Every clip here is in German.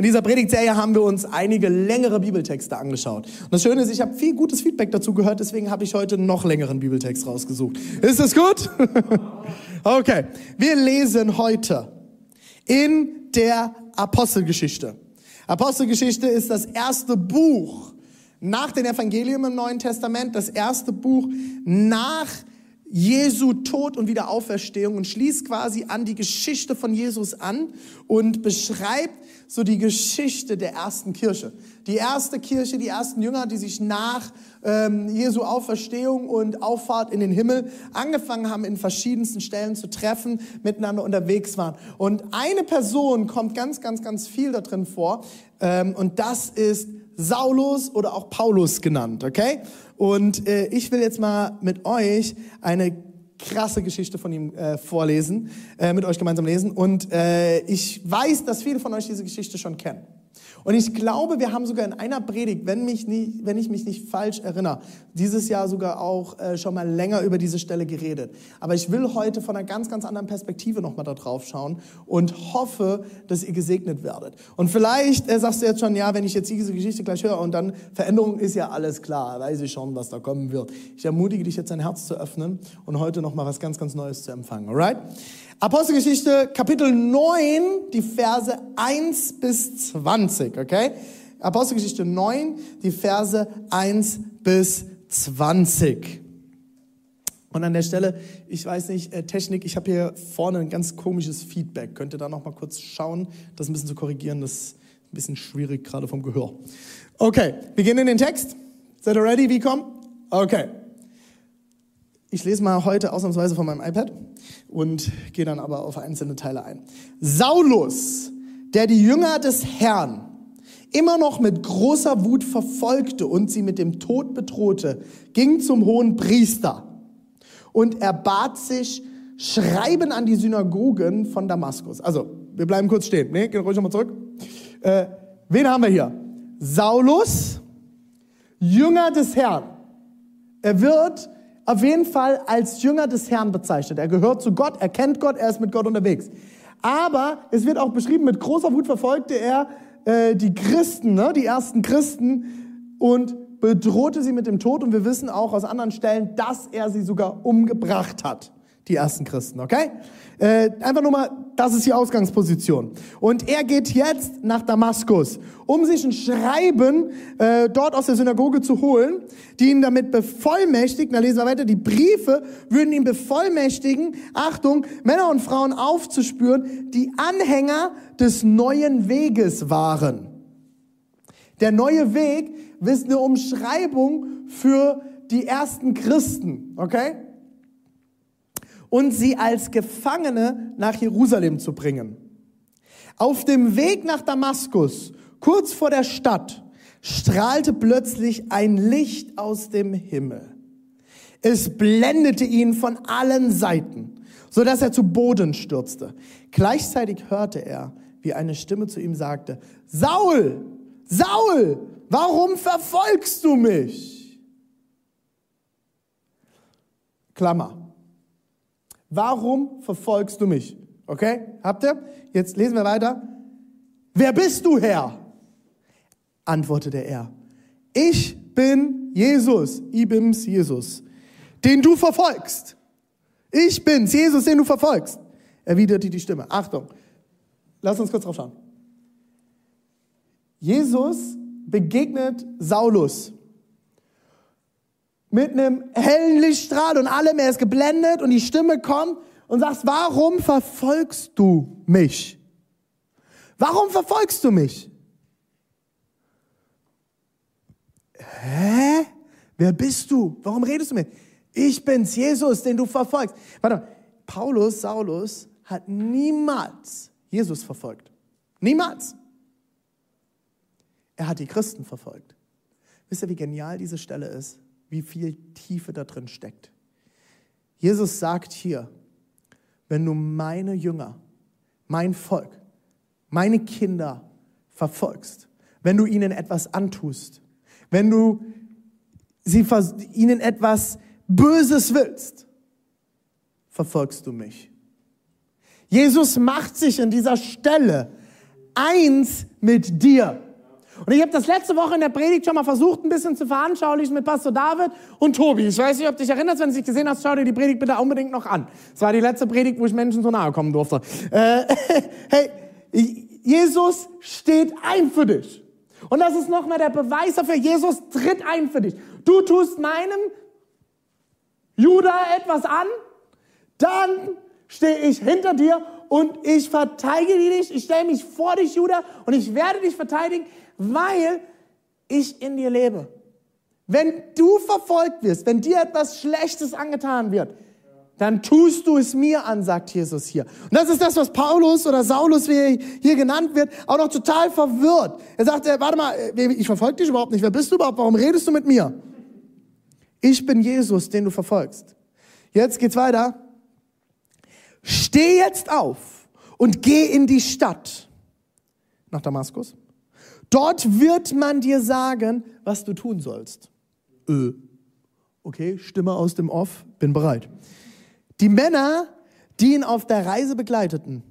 in dieser Predigtserie haben wir uns einige längere Bibeltexte angeschaut. Und das Schöne ist, ich habe viel gutes Feedback dazu gehört, deswegen habe ich heute noch längeren Bibeltext rausgesucht. Ist das gut? okay, wir lesen heute in der Apostelgeschichte. Apostelgeschichte ist das erste Buch nach den Evangelium im Neuen Testament, das erste Buch nach Jesu Tod und Wiederauferstehung und schließt quasi an die Geschichte von Jesus an und beschreibt so die Geschichte der ersten Kirche. Die erste Kirche, die ersten Jünger, die sich nach ähm, Jesu Auferstehung und Auffahrt in den Himmel angefangen haben, in verschiedensten Stellen zu treffen, miteinander unterwegs waren. Und eine Person kommt ganz, ganz, ganz viel da drin vor ähm, und das ist Saulus oder auch Paulus genannt, okay? Und äh, ich will jetzt mal mit euch eine krasse Geschichte von ihm äh, vorlesen, äh, mit euch gemeinsam lesen. Und äh, ich weiß, dass viele von euch diese Geschichte schon kennen. Und ich glaube, wir haben sogar in einer Predigt, wenn, mich nicht, wenn ich mich nicht falsch erinnere, dieses Jahr sogar auch äh, schon mal länger über diese Stelle geredet. Aber ich will heute von einer ganz, ganz anderen Perspektive nochmal da drauf schauen und hoffe, dass ihr gesegnet werdet. Und vielleicht äh, sagst du jetzt schon, ja, wenn ich jetzt diese Geschichte gleich höre und dann Veränderung ist ja alles klar, weiß ich schon, was da kommen wird. Ich ermutige dich jetzt dein Herz zu öffnen und heute nochmal was ganz, ganz Neues zu empfangen. Alright? Apostelgeschichte Kapitel 9, die Verse 1 bis 20, okay? Apostelgeschichte 9, die Verse 1 bis 20. Und an der Stelle, ich weiß nicht, äh, Technik, ich habe hier vorne ein ganz komisches Feedback. Könnt ihr da noch mal kurz schauen, das ein bisschen zu korrigieren? Das ist ein bisschen schwierig, gerade vom Gehör. Okay, wir gehen in den Text. Seid ihr ready? Wie kommen? Okay. Ich lese mal heute ausnahmsweise von meinem iPad und gehe dann aber auf einzelne Teile ein. Saulus, der die Jünger des Herrn immer noch mit großer Wut verfolgte und sie mit dem Tod bedrohte, ging zum hohen Priester und er bat sich Schreiben an die Synagogen von Damaskus. Also, wir bleiben kurz stehen. Nee, gehen ruhig nochmal zurück. Äh, wen haben wir hier? Saulus, Jünger des Herrn. Er wird auf jeden Fall als Jünger des Herrn bezeichnet. Er gehört zu Gott, er kennt Gott, er ist mit Gott unterwegs. Aber es wird auch beschrieben, mit großer Wut verfolgte er äh, die Christen, ne, die ersten Christen und bedrohte sie mit dem Tod. Und wir wissen auch aus anderen Stellen, dass er sie sogar umgebracht hat die ersten Christen, okay? Äh, einfach nur mal, das ist die Ausgangsposition. Und er geht jetzt nach Damaskus, um sich ein Schreiben äh, dort aus der Synagoge zu holen, die ihn damit bevollmächtigt, da lesen wir weiter, die Briefe würden ihn bevollmächtigen, Achtung, Männer und Frauen aufzuspüren, die Anhänger des neuen Weges waren. Der neue Weg ist eine Umschreibung für die ersten Christen, okay? Und sie als Gefangene nach Jerusalem zu bringen. Auf dem Weg nach Damaskus, kurz vor der Stadt, strahlte plötzlich ein Licht aus dem Himmel. Es blendete ihn von allen Seiten, so dass er zu Boden stürzte. Gleichzeitig hörte er, wie eine Stimme zu ihm sagte, Saul, Saul, warum verfolgst du mich? Klammer. Warum verfolgst du mich? Okay, habt ihr? Jetzt lesen wir weiter. Wer bist du, Herr? Antwortete er. Ich bin Jesus, Ibims Jesus, den du verfolgst. Ich bin's, Jesus, den du verfolgst. Erwiderte die Stimme. Achtung, lass uns kurz drauf schauen. Jesus begegnet Saulus mit einem hellen Lichtstrahl und allem, er ist geblendet und die Stimme kommt und sagt, warum verfolgst du mich? Warum verfolgst du mich? Hä? Wer bist du? Warum redest du mit? Ich bin's, Jesus, den du verfolgst. Warte, Paulus, Saulus hat niemals Jesus verfolgt. Niemals. Er hat die Christen verfolgt. Wisst ihr, wie genial diese Stelle ist? Wie viel Tiefe da drin steckt. Jesus sagt hier, wenn du meine Jünger, mein Volk, meine Kinder verfolgst, wenn du ihnen etwas antust, wenn du sie, ihnen etwas Böses willst, verfolgst du mich. Jesus macht sich in dieser Stelle eins mit dir. Und ich habe das letzte Woche in der Predigt schon mal versucht, ein bisschen zu veranschaulichen mit Pastor David und Tobi. Ich weiß nicht, ob du dich erinnerst, wenn du es gesehen hast, schau dir die Predigt bitte unbedingt noch an. Es war die letzte Predigt, wo ich Menschen so nahe kommen durfte. Äh, hey, Jesus steht ein für dich. Und das ist nochmal der Beweis dafür, Jesus tritt ein für dich. Du tust meinem Judah etwas an, dann stehe ich hinter dir und ich verteidige dich, ich stelle mich vor dich, Judah, und ich werde dich verteidigen, weil ich in dir lebe. Wenn du verfolgt wirst, wenn dir etwas Schlechtes angetan wird, dann tust du es mir an, sagt Jesus hier. Und das ist das, was Paulus oder Saulus, wie er hier genannt wird, auch noch total verwirrt. Er sagt, äh, warte mal, äh, ich verfolge dich überhaupt nicht. Wer bist du überhaupt? Warum redest du mit mir? Ich bin Jesus, den du verfolgst. Jetzt geht's weiter. Steh jetzt auf und geh in die Stadt nach Damaskus. Dort wird man dir sagen, was du tun sollst. Ö. Okay, Stimme aus dem Off, bin bereit. Die Männer, die ihn auf der Reise begleiteten,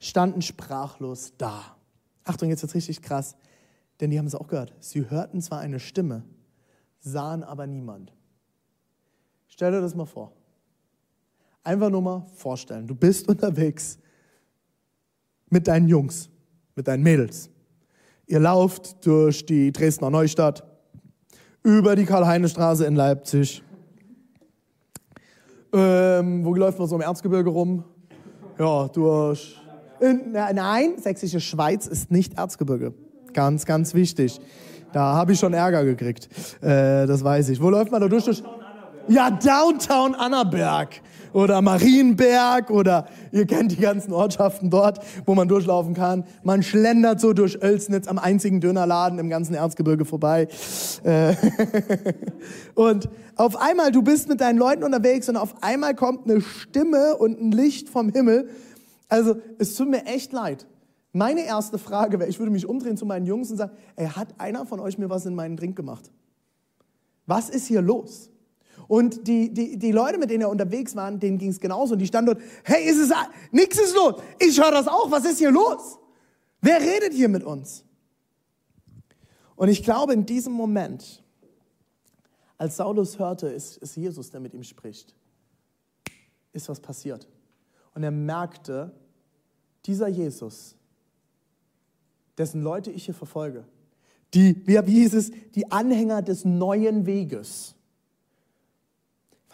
standen sprachlos da. Achtung, jetzt wird's richtig krass, denn die haben es auch gehört. Sie hörten zwar eine Stimme, sahen aber niemand. Stell dir das mal vor. Einfach nur mal vorstellen. Du bist unterwegs mit deinen Jungs, mit deinen Mädels. Ihr lauft durch die Dresdner Neustadt, über die Karl-Heine-Straße in Leipzig. Ähm, wo läuft man so im Erzgebirge rum? Ja, durch. In, nein, sächsische Schweiz ist nicht Erzgebirge. Ganz, ganz wichtig. Da habe ich schon Ärger gekriegt. Äh, das weiß ich. Wo läuft man da durch? durch ja, Downtown Annaberg oder Marienberg oder ihr kennt die ganzen Ortschaften dort, wo man durchlaufen kann. Man schlendert so durch Oelsnitz am einzigen Dönerladen im ganzen Erzgebirge vorbei. Äh, und auf einmal, du bist mit deinen Leuten unterwegs und auf einmal kommt eine Stimme und ein Licht vom Himmel. Also es tut mir echt leid. Meine erste Frage wäre, ich würde mich umdrehen zu meinen Jungs und sagen, ey, hat einer von euch mir was in meinen Drink gemacht? Was ist hier los? Und die, die, die Leute, mit denen er unterwegs waren, denen ging es genauso. Und die standen dort, hey, ist es, nichts ist los. Ich höre das auch. Was ist hier los? Wer redet hier mit uns? Und ich glaube, in diesem Moment, als Saulus hörte, ist, ist Jesus, der mit ihm spricht, ist was passiert. Und er merkte, dieser Jesus, dessen Leute ich hier verfolge, die, wie hieß es, die Anhänger des neuen Weges,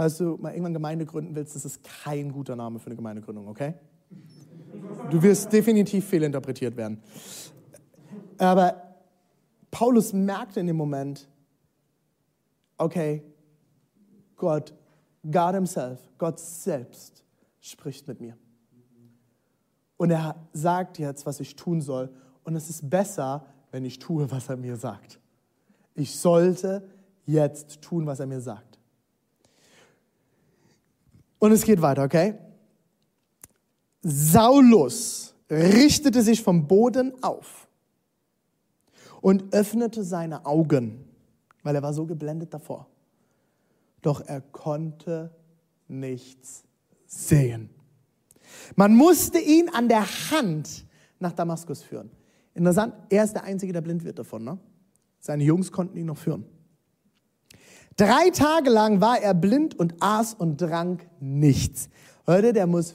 Falls du mal irgendwann Gemeinde gründen willst, das ist kein guter Name für eine Gemeindegründung, okay? Du wirst definitiv fehlinterpretiert werden. Aber Paulus merkte in dem Moment, okay, Gott, God himself, Gott selbst spricht mit mir. Und er sagt jetzt, was ich tun soll. Und es ist besser, wenn ich tue, was er mir sagt. Ich sollte jetzt tun, was er mir sagt. Und es geht weiter, okay? Saulus richtete sich vom Boden auf und öffnete seine Augen, weil er war so geblendet davor. Doch er konnte nichts sehen. Man musste ihn an der Hand nach Damaskus führen. Interessant, er ist der Einzige, der blind wird davon. Ne? Seine Jungs konnten ihn noch führen. Drei Tage lang war er blind und aß und trank nichts. Leute, der muss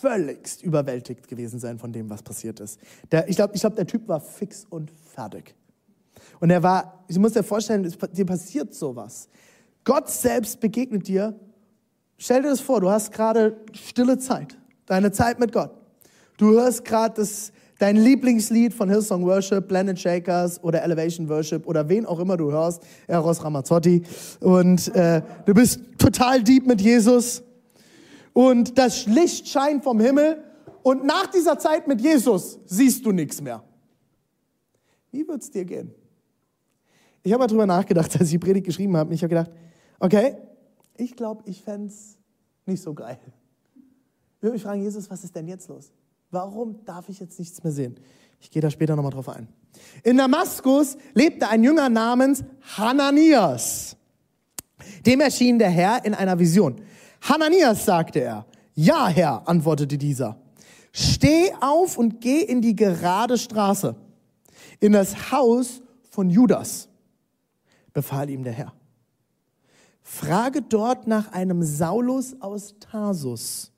völligst überwältigt gewesen sein von dem, was passiert ist. Der, ich glaube, ich glaub, der Typ war fix und fertig. Und er war, ich muss dir vorstellen, dir passiert sowas. Gott selbst begegnet dir. Stell dir das vor, du hast gerade stille Zeit, deine Zeit mit Gott. Du hörst gerade das dein Lieblingslied von Hillsong Worship, Blended Shakers oder Elevation Worship oder wen auch immer du hörst, Eros Ramazzotti. Und äh, du bist total deep mit Jesus. Und das Licht scheint vom Himmel. Und nach dieser Zeit mit Jesus siehst du nichts mehr. Wie wird es dir gehen? Ich habe mal drüber nachgedacht, als ich die Predigt geschrieben habe. Ich habe gedacht, okay, ich glaube, ich fände nicht so geil. Ich würde mich fragen, Jesus, was ist denn jetzt los? Warum darf ich jetzt nichts mehr sehen? Ich gehe da später nochmal drauf ein. In Damaskus lebte ein Jünger namens Hananias. Dem erschien der Herr in einer Vision. Hananias, sagte er. Ja, Herr, antwortete dieser. Steh auf und geh in die gerade Straße, in das Haus von Judas, befahl ihm der Herr. Frage dort nach einem Saulus aus Tarsus.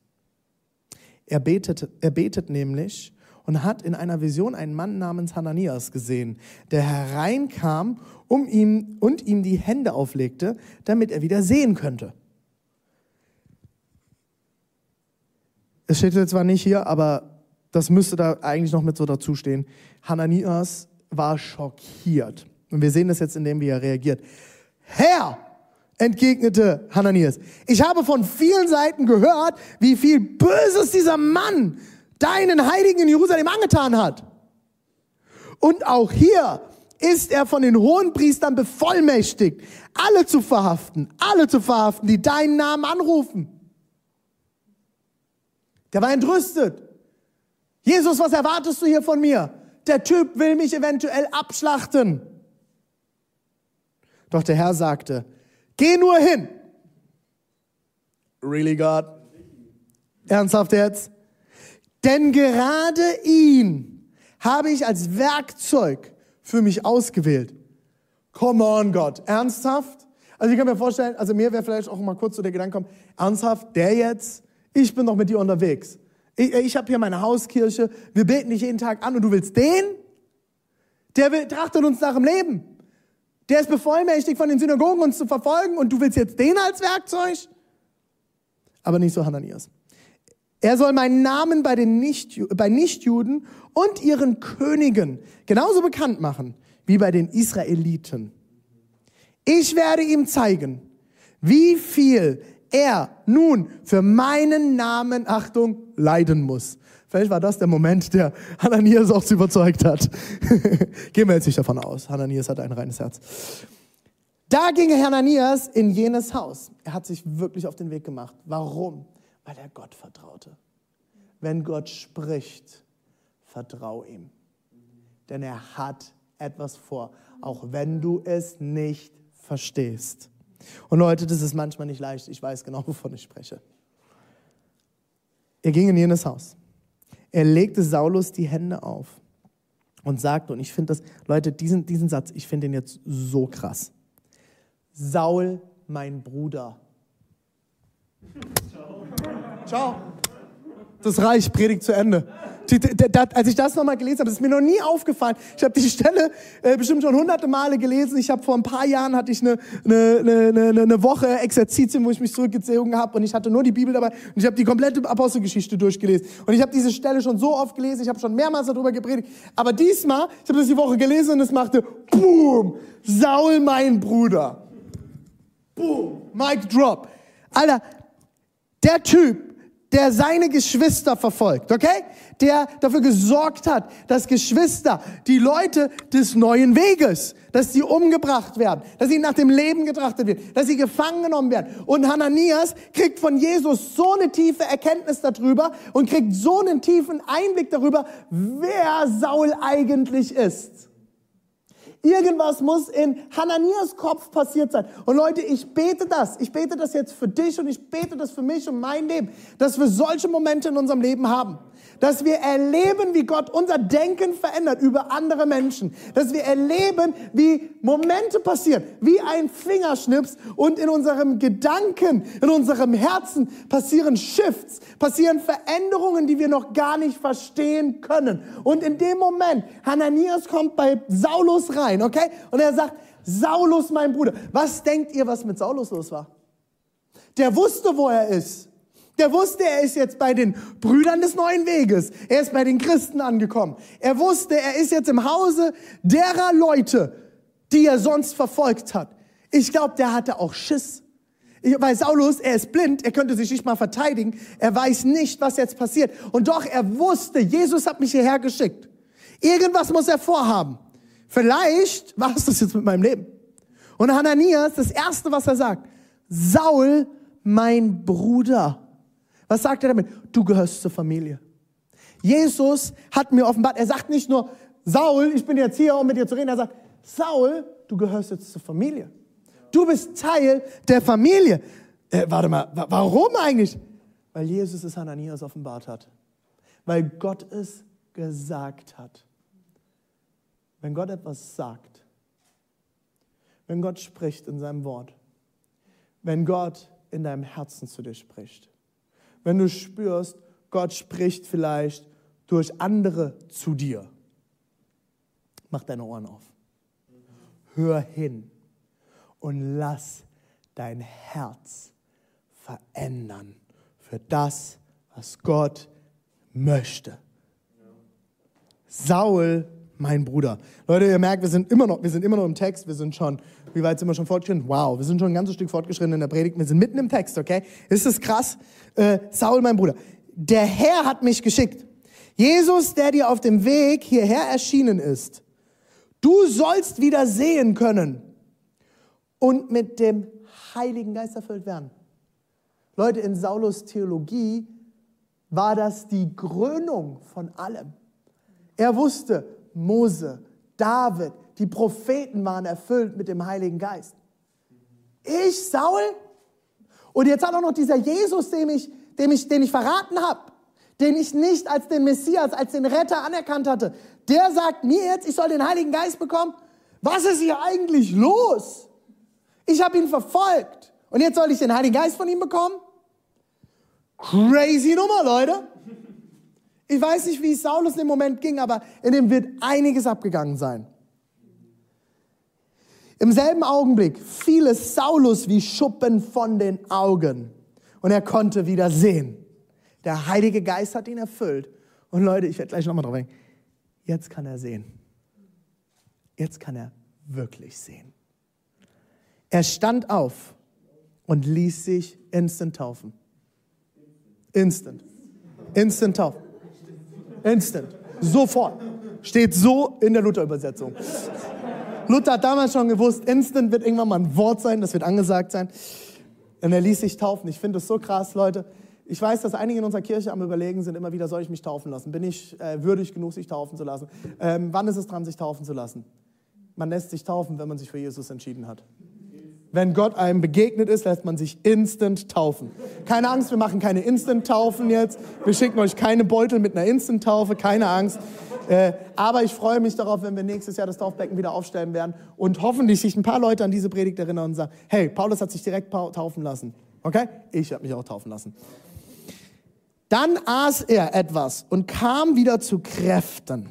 Er betet, er betet nämlich und hat in einer Vision einen Mann namens Hananias gesehen, der hereinkam um ihm, und ihm die Hände auflegte, damit er wieder sehen könnte. Es steht jetzt zwar nicht hier, aber das müsste da eigentlich noch mit so dazustehen. Hananias war schockiert. Und wir sehen das jetzt in dem, wie er reagiert. Herr, entgegnete Hananias, ich habe von vielen Seiten gehört, wie viel Böses dieser Mann deinen Heiligen in Jerusalem angetan hat. Und auch hier ist er von den hohen Priestern bevollmächtigt, alle zu verhaften, alle zu verhaften, die deinen Namen anrufen. Der war entrüstet. Jesus, was erwartest du hier von mir? Der Typ will mich eventuell abschlachten. Doch der Herr sagte, geh nur hin. Really, God? Ernsthaft jetzt? Denn gerade ihn habe ich als Werkzeug für mich ausgewählt. Come on, Gott. Ernsthaft? Also ich kann mir vorstellen, also mir wäre vielleicht auch mal kurz so der Gedanke kommen, ernsthaft, der jetzt? Ich bin doch mit dir unterwegs. Ich, ich habe hier meine Hauskirche, wir beten dich jeden Tag an und du willst den? Der will, trachtet uns nach dem Leben. Der ist bevollmächtigt von den Synagogen, uns zu verfolgen und du willst jetzt den als Werkzeug? Aber nicht so Hananias. Er soll meinen Namen bei den Nicht, bei Nichtjuden und ihren Königen genauso bekannt machen wie bei den Israeliten. Ich werde ihm zeigen, wie viel er nun für meinen Namen, Achtung, leiden muss. Vielleicht war das der Moment, der Hananias auch überzeugt hat. Gehen wir jetzt nicht davon aus. Hananias hat ein reines Herz. Da ging Hananias in jenes Haus. Er hat sich wirklich auf den Weg gemacht. Warum? Weil er Gott vertraute. Wenn Gott spricht, vertrau ihm. Denn er hat etwas vor, auch wenn du es nicht verstehst. Und Leute, das ist manchmal nicht leicht. Ich weiß genau, wovon ich spreche. Er ging in jenes Haus. Er legte Saulus die Hände auf und sagte, und ich finde das, Leute, diesen, diesen Satz, ich finde den jetzt so krass. Saul, mein Bruder. Ciao. Ciao. Das reicht, Predigt zu Ende als ich das nochmal gelesen habe, ist mir noch nie aufgefallen. Ich habe die Stelle äh, bestimmt schon hunderte Male gelesen. Ich habe vor ein paar Jahren hatte ich eine, eine, eine, eine Woche Exerzitien, wo ich mich zurückgezogen habe und ich hatte nur die Bibel dabei und ich habe die komplette Apostelgeschichte durchgelesen. Und ich habe diese Stelle schon so oft gelesen, ich habe schon mehrmals darüber gepredigt. Aber diesmal, ich habe das die Woche gelesen und es machte Boom, Saul mein Bruder. Boom, Mic drop. Alter, der Typ der seine Geschwister verfolgt, okay? Der dafür gesorgt hat, dass Geschwister, die Leute des neuen Weges, dass sie umgebracht werden, dass sie nach dem Leben getrachtet werden, dass sie gefangen genommen werden. Und Hananias kriegt von Jesus so eine tiefe Erkenntnis darüber und kriegt so einen tiefen Einblick darüber, wer Saul eigentlich ist. Irgendwas muss in Hananias Kopf passiert sein. Und Leute, ich bete das. Ich bete das jetzt für dich und ich bete das für mich und mein Leben, dass wir solche Momente in unserem Leben haben dass wir erleben, wie Gott unser Denken verändert über andere Menschen, dass wir erleben, wie Momente passieren, wie ein Fingerschnips und in unserem Gedanken, in unserem Herzen passieren Shifts, passieren Veränderungen, die wir noch gar nicht verstehen können. Und in dem Moment, Hananias kommt bei Saulus rein, okay? Und er sagt, Saulus, mein Bruder. Was denkt ihr, was mit Saulus los war? Der wusste, wo er ist. Der wusste, er ist jetzt bei den Brüdern des neuen Weges. Er ist bei den Christen angekommen. Er wusste, er ist jetzt im Hause derer Leute, die er sonst verfolgt hat. Ich glaube, der hatte auch Schiss. Weil Saulus, er ist blind, er könnte sich nicht mal verteidigen. Er weiß nicht, was jetzt passiert. Und doch, er wusste, Jesus hat mich hierher geschickt. Irgendwas muss er vorhaben. Vielleicht war es das jetzt mit meinem Leben. Und Hananias, das Erste, was er sagt, Saul, mein Bruder. Was sagt er damit? Du gehörst zur Familie. Jesus hat mir offenbart, er sagt nicht nur, Saul, ich bin jetzt hier, um mit dir zu reden. Er sagt, Saul, du gehörst jetzt zur Familie. Du bist Teil der Familie. Äh, warte mal, warum eigentlich? Weil Jesus es Hananias offenbart hat. Weil Gott es gesagt hat. Wenn Gott etwas sagt, wenn Gott spricht in seinem Wort, wenn Gott in deinem Herzen zu dir spricht, wenn du spürst, Gott spricht vielleicht durch andere zu dir, mach deine Ohren auf. Hör hin und lass dein Herz verändern für das, was Gott möchte. Saul mein Bruder. Leute, ihr merkt, wir sind immer noch, wir sind immer noch im Text, wir sind schon, wie weit sind wir schon fortgeschritten? Wow, wir sind schon ein ganzes Stück fortgeschritten in der Predigt, wir sind mitten im Text, okay? Ist das krass? Äh, Saul, mein Bruder. Der Herr hat mich geschickt. Jesus, der dir auf dem Weg hierher erschienen ist. Du sollst wieder sehen können und mit dem Heiligen Geist erfüllt werden. Leute, in Saulus Theologie war das die Krönung von allem. Er wusste, Mose, David, die Propheten waren erfüllt mit dem Heiligen Geist. Ich, Saul? Und jetzt hat auch noch dieser Jesus, dem ich, dem ich, den ich verraten habe, den ich nicht als den Messias, als den Retter anerkannt hatte, der sagt mir jetzt, ich soll den Heiligen Geist bekommen. Was ist hier eigentlich los? Ich habe ihn verfolgt. Und jetzt soll ich den Heiligen Geist von ihm bekommen? Crazy Nummer, Leute. Ich weiß nicht, wie es Saulus dem Moment ging, aber in dem wird einiges abgegangen sein. Im selben Augenblick fiel es Saulus wie Schuppen von den Augen und er konnte wieder sehen. Der Heilige Geist hat ihn erfüllt. Und Leute, ich werde gleich nochmal drauf eingehen. Jetzt kann er sehen. Jetzt kann er wirklich sehen. Er stand auf und ließ sich instant taufen. Instant. Instant taufen. Instant. Sofort. Steht so in der Luther-Übersetzung. Luther hat damals schon gewusst, instant wird irgendwann mal ein Wort sein, das wird angesagt sein. Und er ließ sich taufen. Ich finde das so krass, Leute. Ich weiß, dass einige in unserer Kirche am Überlegen sind, immer wieder, soll ich mich taufen lassen? Bin ich äh, würdig genug, sich taufen zu lassen? Ähm, wann ist es dran, sich taufen zu lassen? Man lässt sich taufen, wenn man sich für Jesus entschieden hat. Wenn Gott einem begegnet ist, lässt man sich instant taufen. Keine Angst, wir machen keine Instant-Taufen jetzt. Wir schicken euch keine Beutel mit einer Instant-Taufe, keine Angst. Äh, aber ich freue mich darauf, wenn wir nächstes Jahr das Taufbecken wieder aufstellen werden und hoffentlich sich ein paar Leute an diese Predigt erinnern und sagen, hey, Paulus hat sich direkt taufen lassen. Okay? Ich habe mich auch taufen lassen. Dann aß er etwas und kam wieder zu Kräften.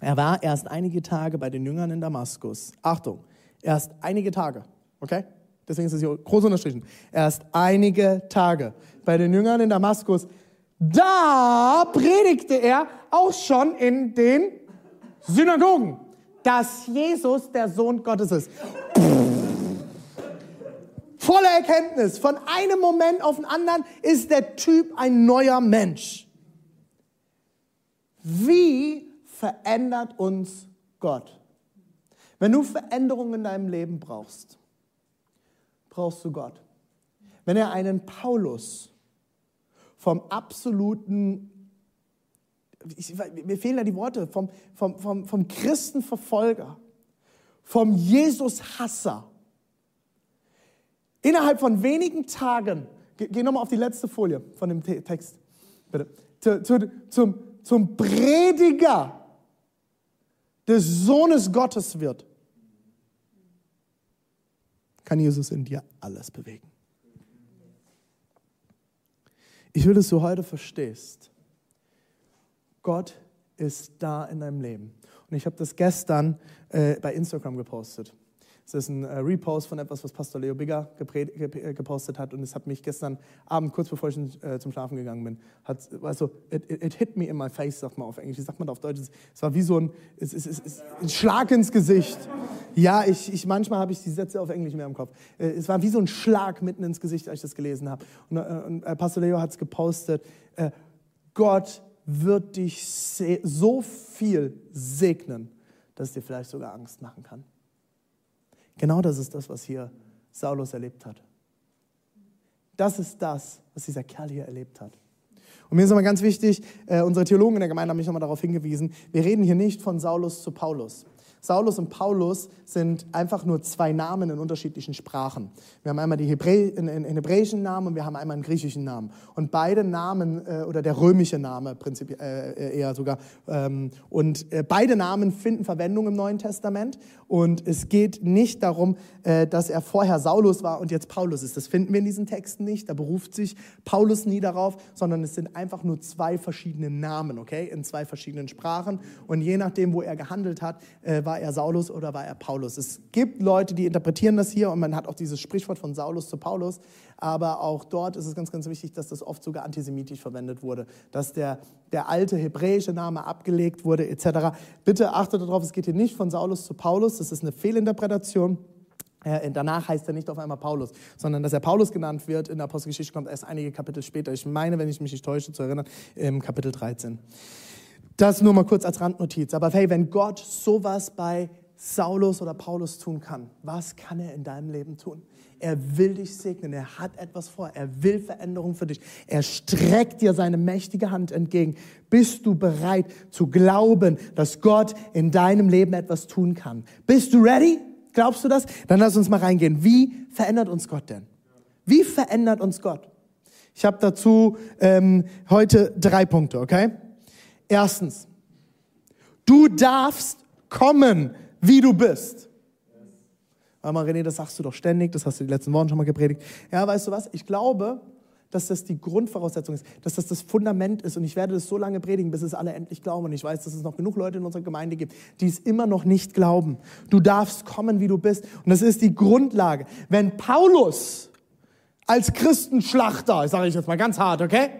Er war erst einige Tage bei den Jüngern in Damaskus. Achtung, Erst einige Tage, okay? Deswegen ist es hier groß unterstrichen. Erst einige Tage. Bei den Jüngern in Damaskus, da predigte er auch schon in den Synagogen, dass Jesus der Sohn Gottes ist. Voller Erkenntnis. Von einem Moment auf den anderen ist der Typ ein neuer Mensch. Wie verändert uns Gott? Wenn du Veränderungen in deinem Leben brauchst, brauchst du Gott. Wenn er einen Paulus vom absoluten, ich, mir fehlen da die Worte, vom, vom, vom, vom Christenverfolger, vom Jesus-Hasser, innerhalb von wenigen Tagen, geh, geh nochmal auf die letzte Folie von dem Text, bitte, zu, zu, zum, zum Prediger des Sohnes Gottes wird. Kann Jesus in dir alles bewegen. Ich will, dass du heute verstehst, Gott ist da in deinem Leben. Und ich habe das gestern äh, bei Instagram gepostet. Das ist ein äh, Repost von etwas, was Pastor Leo Bigger äh, gepostet hat. Und es hat mich gestern Abend, kurz bevor ich äh, zum Schlafen gegangen bin, hat, also, it, it, hit me in my face, sagt man auf Englisch. Wie sagt man auf Deutsch? Es war wie so ein, es, es, es, ein Schlag ins Gesicht. Ja, ich, ich manchmal habe ich die Sätze auf Englisch mehr im Kopf. Es war wie so ein Schlag mitten ins Gesicht, als ich das gelesen habe. Und, und Pastor Leo hat es gepostet. Gott wird dich so viel segnen dass es dir vielleicht sogar Angst machen kann. Genau das ist das, was hier Saulus erlebt hat. Das ist das, was dieser Kerl hier erlebt hat. Und mir ist immer ganz wichtig, äh, unsere Theologen in der Gemeinde haben mich nochmal darauf hingewiesen, wir reden hier nicht von Saulus zu Paulus. Saulus und Paulus sind einfach nur zwei Namen in unterschiedlichen Sprachen. Wir haben einmal die Hebrä einen hebräischen Namen und wir haben einmal einen griechischen Namen. Und beide Namen, äh, oder der römische Name prinzipiell äh, eher sogar, ähm, und äh, beide Namen finden Verwendung im Neuen Testament. Und es geht nicht darum, äh, dass er vorher Saulus war und jetzt Paulus ist. Das finden wir in diesen Texten nicht. Da beruft sich Paulus nie darauf, sondern es sind einfach nur zwei verschiedene Namen, okay, in zwei verschiedenen Sprachen. Und je nachdem, wo er gehandelt hat, äh, war er Saulus oder war er Paulus. Es gibt Leute, die interpretieren das hier und man hat auch dieses Sprichwort von Saulus zu Paulus. Aber auch dort ist es ganz, ganz wichtig, dass das oft sogar antisemitisch verwendet wurde, dass der, der alte hebräische Name abgelegt wurde etc. Bitte achtet darauf, es geht hier nicht von Saulus zu Paulus, das ist eine Fehlinterpretation. Äh, danach heißt er nicht auf einmal Paulus, sondern dass er Paulus genannt wird in der Apostelgeschichte kommt erst einige Kapitel später. Ich meine, wenn ich mich nicht täusche, zu erinnern, im Kapitel 13. Das nur mal kurz als Randnotiz. Aber hey, wenn Gott sowas bei Saulus oder Paulus tun kann, was kann er in deinem Leben tun? Er will dich segnen, er hat etwas vor, er will Veränderung für dich. Er streckt dir seine mächtige Hand entgegen. Bist du bereit zu glauben, dass Gott in deinem Leben etwas tun kann? Bist du ready? Glaubst du das? Dann lass uns mal reingehen. Wie verändert uns Gott denn? Wie verändert uns Gott? Ich habe dazu ähm, heute drei Punkte, okay? Erstens, du darfst kommen, wie du bist. Aber René, das sagst du doch ständig, das hast du die letzten Wochen schon mal gepredigt. Ja, weißt du was? Ich glaube, dass das die Grundvoraussetzung ist, dass das das Fundament ist. Und ich werde das so lange predigen, bis es alle endlich glauben. Und ich weiß, dass es noch genug Leute in unserer Gemeinde gibt, die es immer noch nicht glauben. Du darfst kommen, wie du bist. Und das ist die Grundlage. Wenn Paulus als Christenschlachter, sage ich jetzt mal ganz hart, okay?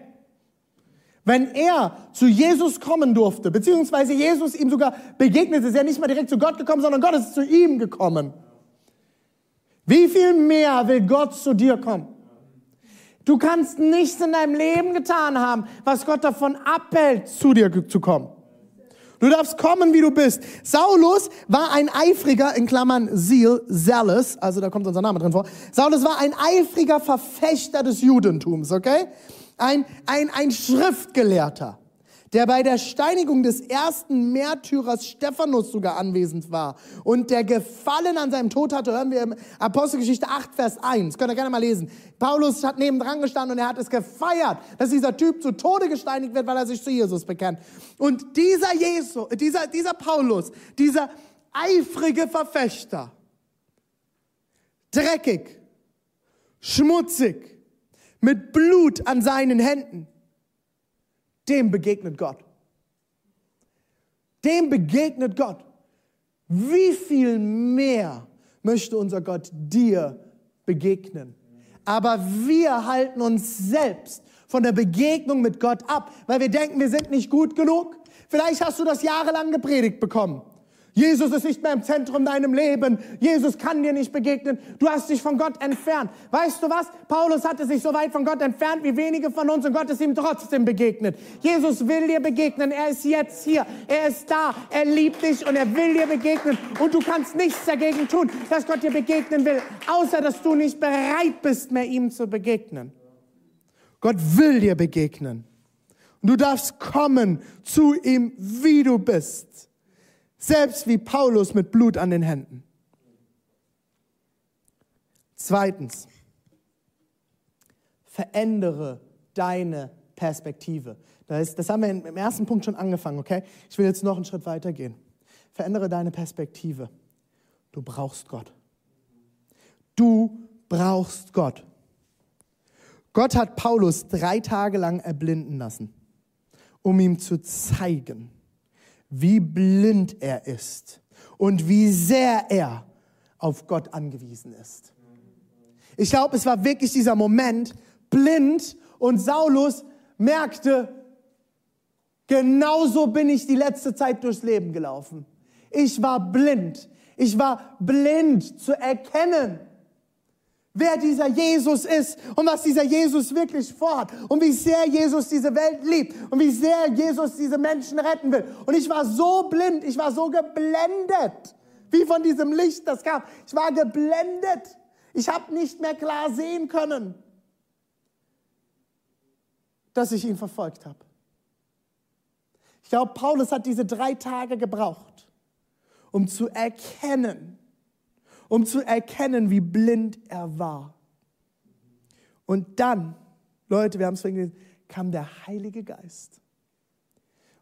Wenn er zu Jesus kommen durfte, beziehungsweise Jesus ihm sogar begegnet, ist er nicht mal direkt zu Gott gekommen, sondern Gott ist zu ihm gekommen. Wie viel mehr will Gott zu dir kommen? Du kannst nichts in deinem Leben getan haben, was Gott davon abhält, zu dir zu kommen. Du darfst kommen, wie du bist. Saulus war ein eifriger, in Klammern Zeal, Zealous, also da kommt unser Name drin vor. Saulus war ein eifriger Verfechter des Judentums, okay? Ein, ein, ein Schriftgelehrter der bei der Steinigung des ersten Märtyrers Stephanus sogar anwesend war und der Gefallen an seinem Tod hatte, hören wir im Apostelgeschichte 8, Vers 1. Könnt ihr gerne mal lesen. Paulus hat nebendran gestanden und er hat es gefeiert, dass dieser Typ zu Tode gesteinigt wird, weil er sich zu Jesus bekennt. Und dieser Jesus, dieser, dieser Paulus, dieser eifrige Verfechter, dreckig, schmutzig, mit Blut an seinen Händen, dem begegnet Gott. Dem begegnet Gott. Wie viel mehr möchte unser Gott dir begegnen? Aber wir halten uns selbst von der Begegnung mit Gott ab, weil wir denken, wir sind nicht gut genug. Vielleicht hast du das jahrelang gepredigt bekommen. Jesus ist nicht mehr im Zentrum deinem Leben. Jesus kann dir nicht begegnen. Du hast dich von Gott entfernt. Weißt du was? Paulus hatte sich so weit von Gott entfernt wie wenige von uns und Gott ist ihm trotzdem begegnet. Jesus will dir begegnen. Er ist jetzt hier. Er ist da. Er liebt dich und er will dir begegnen. Und du kannst nichts dagegen tun, dass Gott dir begegnen will, außer dass du nicht bereit bist, mehr ihm zu begegnen. Gott will dir begegnen. Und du darfst kommen zu ihm, wie du bist. Selbst wie Paulus mit Blut an den Händen. Zweitens, verändere deine Perspektive. Das, das haben wir im ersten Punkt schon angefangen, okay? Ich will jetzt noch einen Schritt weiter gehen. Verändere deine Perspektive. Du brauchst Gott. Du brauchst Gott. Gott hat Paulus drei Tage lang erblinden lassen, um ihm zu zeigen, wie blind er ist und wie sehr er auf Gott angewiesen ist. Ich glaube, es war wirklich dieser Moment, blind und Saulus merkte, genauso bin ich die letzte Zeit durchs Leben gelaufen. Ich war blind. Ich war blind zu erkennen, wer dieser Jesus ist und was dieser Jesus wirklich vorhat und wie sehr Jesus diese Welt liebt und wie sehr Jesus diese Menschen retten will. Und ich war so blind, ich war so geblendet, wie von diesem Licht, das kam. Ich war geblendet. Ich habe nicht mehr klar sehen können, dass ich ihn verfolgt habe. Ich glaube, Paulus hat diese drei Tage gebraucht, um zu erkennen, um zu erkennen, wie blind er war. Und dann, Leute, wir haben es vorhin gelesen, kam der Heilige Geist.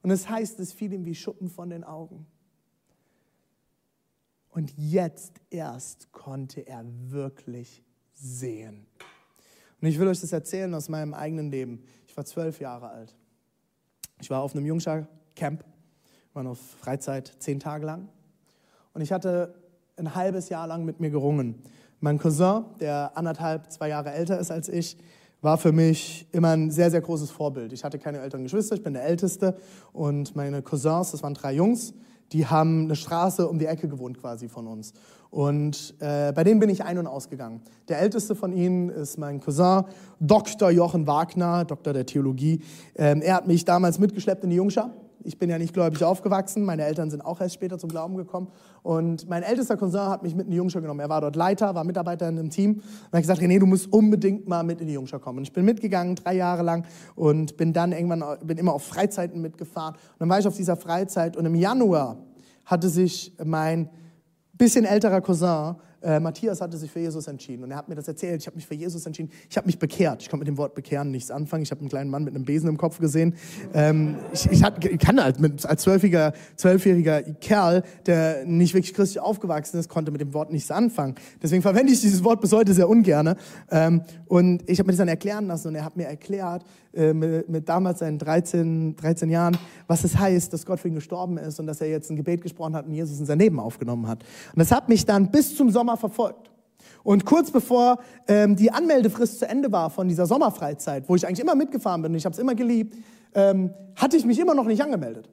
Und es das heißt, es fiel ihm wie Schuppen von den Augen. Und jetzt erst konnte er wirklich sehen. Und ich will euch das erzählen aus meinem eigenen Leben. Ich war zwölf Jahre alt. Ich war auf einem Jungscher-Camp, war auf Freizeit zehn Tage lang. Und ich hatte ein halbes Jahr lang mit mir gerungen. Mein Cousin, der anderthalb, zwei Jahre älter ist als ich, war für mich immer ein sehr, sehr großes Vorbild. Ich hatte keine älteren Geschwister, ich bin der Älteste. Und meine Cousins, das waren drei Jungs, die haben eine Straße um die Ecke gewohnt quasi von uns. Und äh, bei denen bin ich ein- und ausgegangen. Der älteste von ihnen ist mein Cousin, Dr. Jochen Wagner, Doktor der Theologie. Ähm, er hat mich damals mitgeschleppt in die Jungschar ich bin ja nicht gläubig aufgewachsen, meine Eltern sind auch erst später zum Glauben gekommen. Und mein ältester Cousin hat mich mit in die Jungschau genommen. Er war dort Leiter, war Mitarbeiter in einem Team. Und hat gesagt, René, du musst unbedingt mal mit in die Jungschau kommen. Und ich bin mitgegangen, drei Jahre lang, und bin dann irgendwann, bin immer auf Freizeiten mitgefahren. Und dann war ich auf dieser Freizeit und im Januar hatte sich mein bisschen älterer Cousin äh, Matthias hatte sich für Jesus entschieden und er hat mir das erzählt. Ich habe mich für Jesus entschieden. Ich habe mich bekehrt. Ich konnte mit dem Wort bekehren nichts anfangen. Ich habe einen kleinen Mann mit einem Besen im Kopf gesehen. Ähm, ich, ich, hat, ich, kann als, mit, als zwölfjähriger, zwölfjähriger Kerl, der nicht wirklich christlich aufgewachsen ist, konnte mit dem Wort nichts anfangen. Deswegen verwende ich dieses Wort bis heute sehr ungern. Ähm, und ich habe mir das dann erklären lassen und er hat mir erklärt, äh, mit, mit, damals seinen 13, 13 Jahren, was es heißt, dass Gott für ihn gestorben ist und dass er jetzt ein Gebet gesprochen hat und Jesus in sein Leben aufgenommen hat. Und das hat mich dann bis zum Sommer verfolgt. Und kurz bevor ähm, die Anmeldefrist zu Ende war von dieser Sommerfreizeit, wo ich eigentlich immer mitgefahren bin und ich habe es immer geliebt, ähm, hatte ich mich immer noch nicht angemeldet.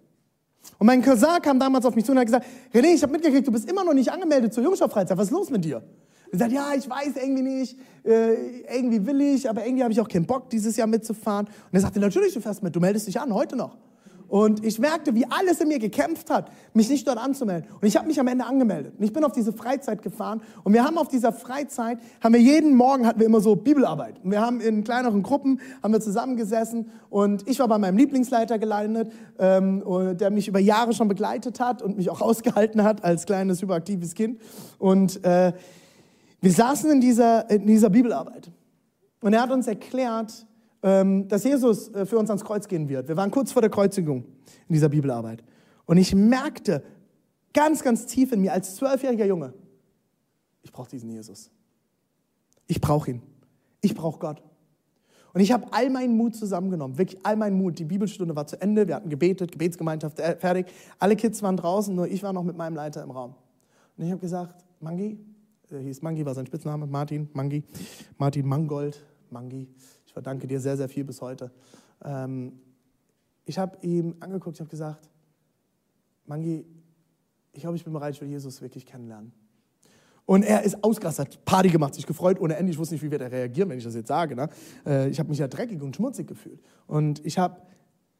Und mein Cousin kam damals auf mich zu und hat gesagt, René, ich habe mitgekriegt, du bist immer noch nicht angemeldet zur Jungschau-Freizeit. Was ist los mit dir? Er sagt, ja, ich weiß irgendwie nicht, äh, irgendwie will ich, aber irgendwie habe ich auch keinen Bock, dieses Jahr mitzufahren. Und er sagte, natürlich, du fährst mit, du meldest dich an, heute noch. Und ich merkte, wie alles in mir gekämpft hat, mich nicht dort anzumelden. Und ich habe mich am Ende angemeldet. Und ich bin auf diese Freizeit gefahren. Und wir haben auf dieser Freizeit, haben wir jeden Morgen hatten wir immer so Bibelarbeit. Und wir haben in kleineren Gruppen, haben wir zusammengesessen. Und ich war bei meinem Lieblingsleiter gelandet, ähm, der mich über Jahre schon begleitet hat und mich auch ausgehalten hat als kleines, hyperaktives Kind. Und äh, wir saßen in dieser, in dieser Bibelarbeit. Und er hat uns erklärt, dass Jesus äh, für uns ans Kreuz gehen wird. Wir waren kurz vor der Kreuzigung in dieser Bibelarbeit. Und ich merkte ganz, ganz tief in mir als zwölfjähriger Junge, ich brauche diesen Jesus. Ich brauche ihn. Ich brauche Gott. Und ich habe all meinen Mut zusammengenommen, wirklich all meinen Mut. Die Bibelstunde war zu Ende, wir hatten gebetet, Gebetsgemeinschaft äh, fertig. Alle Kids waren draußen, nur ich war noch mit meinem Leiter im Raum. Und ich habe gesagt, Mangi, er hieß Mangi, war sein Spitzname, Martin, Mangi, Martin Mangold, Mangi verdanke dir sehr, sehr viel bis heute. Ähm, ich habe ihm angeguckt, ich habe gesagt, Mangi, ich glaube, ich bin bereit, ich will Jesus wirklich kennenlernen. Und er ist ausgerastet, hat Party gemacht, sich gefreut ohne Ende. Ich wusste nicht, wie wird er reagieren, wenn ich das jetzt sage. Ne? Äh, ich habe mich ja dreckig und schmutzig gefühlt. Und ich habe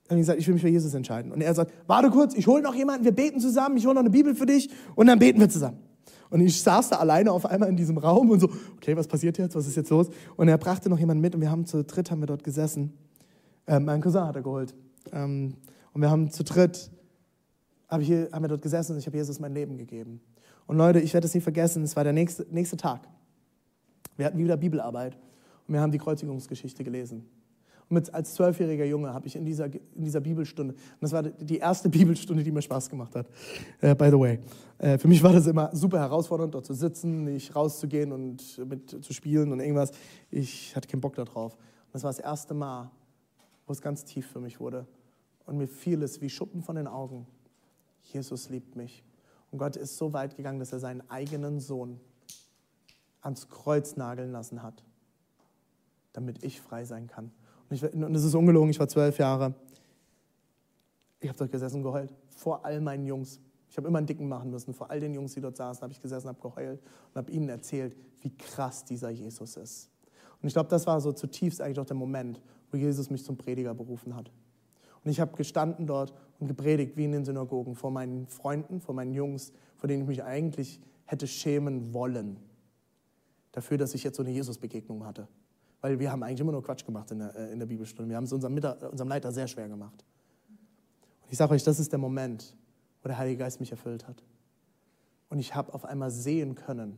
gesagt, ich will mich für Jesus entscheiden. Und er sagt, warte kurz, ich hole noch jemanden, wir beten zusammen, ich hole noch eine Bibel für dich und dann beten wir zusammen. Und ich saß da alleine auf einmal in diesem Raum und so, okay, was passiert jetzt? Was ist jetzt los? Und er brachte noch jemanden mit und wir haben zu dritt haben wir dort gesessen. Ähm, mein Cousin hat er geholt. Ähm, und wir haben zu dritt, hab hier, haben wir dort gesessen und ich habe Jesus mein Leben gegeben. Und Leute, ich werde es nie vergessen, es war der nächste, nächste Tag. Wir hatten wieder Bibelarbeit und wir haben die Kreuzigungsgeschichte gelesen. Mit, als zwölfjähriger Junge habe ich in dieser, in dieser Bibelstunde, und das war die erste Bibelstunde, die mir Spaß gemacht hat, uh, by the way. Uh, für mich war das immer super herausfordernd, dort zu sitzen, nicht rauszugehen und mit zu spielen und irgendwas. Ich hatte keinen Bock darauf. Und das war das erste Mal, wo es ganz tief für mich wurde. Und mir fiel es wie Schuppen von den Augen. Jesus liebt mich. Und Gott ist so weit gegangen, dass er seinen eigenen Sohn ans Kreuz nageln lassen hat, damit ich frei sein kann. Und, ich, und es ist ungelogen, ich war zwölf Jahre. Ich habe dort gesessen und geheult. Vor all meinen Jungs. Ich habe immer einen Dicken machen müssen. Vor all den Jungs, die dort saßen, habe ich gesessen, habe geheult und habe ihnen erzählt, wie krass dieser Jesus ist. Und ich glaube, das war so zutiefst eigentlich auch der Moment, wo Jesus mich zum Prediger berufen hat. Und ich habe gestanden dort und gepredigt wie in den Synagogen vor meinen Freunden, vor meinen Jungs, vor denen ich mich eigentlich hätte schämen wollen. Dafür, dass ich jetzt so eine Jesus-Begegnung hatte. Weil wir haben eigentlich immer nur Quatsch gemacht in der, äh, in der Bibelstunde. Wir haben es unserem, unserem Leiter sehr schwer gemacht. Und ich sage euch, das ist der Moment, wo der Heilige Geist mich erfüllt hat. Und ich habe auf einmal sehen können,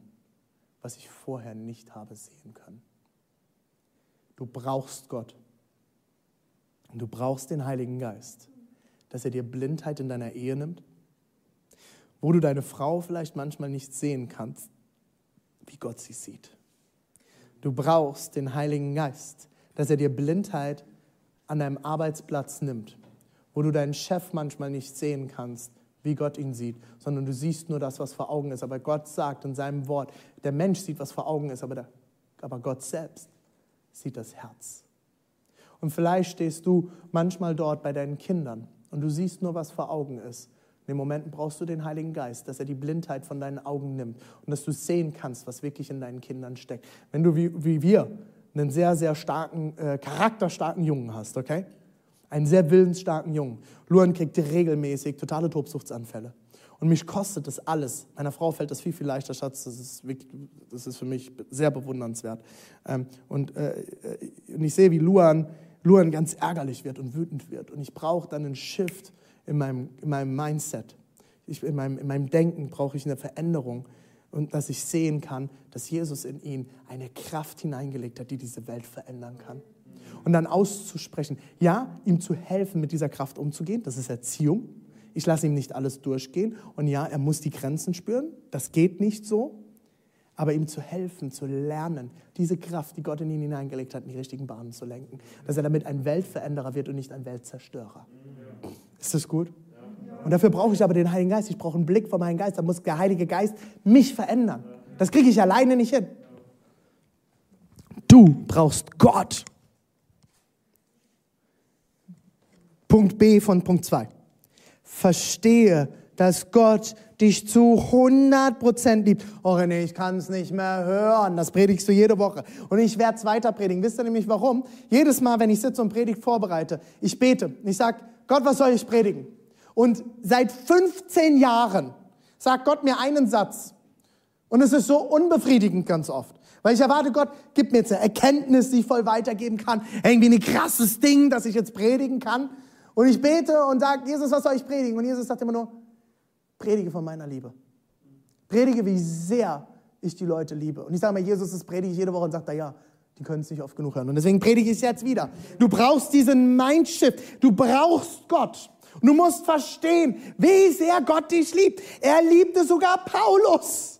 was ich vorher nicht habe sehen können. Du brauchst Gott. Und du brauchst den Heiligen Geist, dass er dir Blindheit in deiner Ehe nimmt, wo du deine Frau vielleicht manchmal nicht sehen kannst, wie Gott sie sieht. Du brauchst den Heiligen Geist, dass er dir Blindheit an deinem Arbeitsplatz nimmt, wo du deinen Chef manchmal nicht sehen kannst, wie Gott ihn sieht, sondern du siehst nur das, was vor Augen ist. Aber Gott sagt in seinem Wort, der Mensch sieht, was vor Augen ist, aber, der, aber Gott selbst sieht das Herz. Und vielleicht stehst du manchmal dort bei deinen Kindern und du siehst nur, was vor Augen ist. In den Momenten brauchst du den Heiligen Geist, dass er die Blindheit von deinen Augen nimmt und dass du sehen kannst, was wirklich in deinen Kindern steckt. Wenn du wie, wie wir einen sehr, sehr starken, äh, charakterstarken Jungen hast, okay? Einen sehr willensstarken Jungen. Luan kriegt regelmäßig totale Tobsuchtsanfälle. Und mich kostet das alles. Meiner Frau fällt das viel, viel leichter, Schatz. Das ist, wirklich, das ist für mich sehr bewundernswert. Ähm, und, äh, äh und ich sehe, wie Luan Luan ganz ärgerlich wird und wütend wird. Und ich brauche dann einen Shift in meinem, in meinem Mindset. Ich, in, meinem, in meinem Denken brauche ich eine Veränderung und dass ich sehen kann, dass Jesus in ihn eine Kraft hineingelegt hat, die diese Welt verändern kann. Und dann auszusprechen, ja, ihm zu helfen, mit dieser Kraft umzugehen, das ist Erziehung. Ich lasse ihm nicht alles durchgehen. Und ja, er muss die Grenzen spüren. Das geht nicht so aber ihm zu helfen, zu lernen, diese Kraft, die Gott in ihn hineingelegt hat, in die richtigen Bahnen zu lenken. Dass er damit ein Weltveränderer wird und nicht ein Weltzerstörer. Ist das gut? Und dafür brauche ich aber den Heiligen Geist. Ich brauche einen Blick von meinem Geist. Da muss der Heilige Geist mich verändern. Das kriege ich alleine nicht hin. Du brauchst Gott. Punkt B von Punkt 2. Verstehe, dass Gott dich zu 100% liebt. Oh René, ich kann es nicht mehr hören. Das predigst du jede Woche. Und ich werde es weiter predigen. Wisst ihr nämlich warum? Jedes Mal, wenn ich sitze und Predigt vorbereite, ich bete. Ich sage, Gott, was soll ich predigen? Und seit 15 Jahren sagt Gott mir einen Satz. Und es ist so unbefriedigend ganz oft. Weil ich erwarte, Gott, gib mir jetzt eine Erkenntnis, die ich voll weitergeben kann. Irgendwie ein krasses Ding, das ich jetzt predigen kann. Und ich bete und sage, Jesus, was soll ich predigen? Und Jesus sagt immer nur, Predige von meiner Liebe. Predige, wie sehr ich die Leute liebe. Und ich sage mal, Jesus, das predige ich jede Woche und sagt ja, die können es nicht oft genug hören. Und deswegen predige ich es jetzt wieder. Du brauchst diesen Mindshift. Du brauchst Gott. Und du musst verstehen, wie sehr Gott dich liebt. Er liebte sogar Paulus.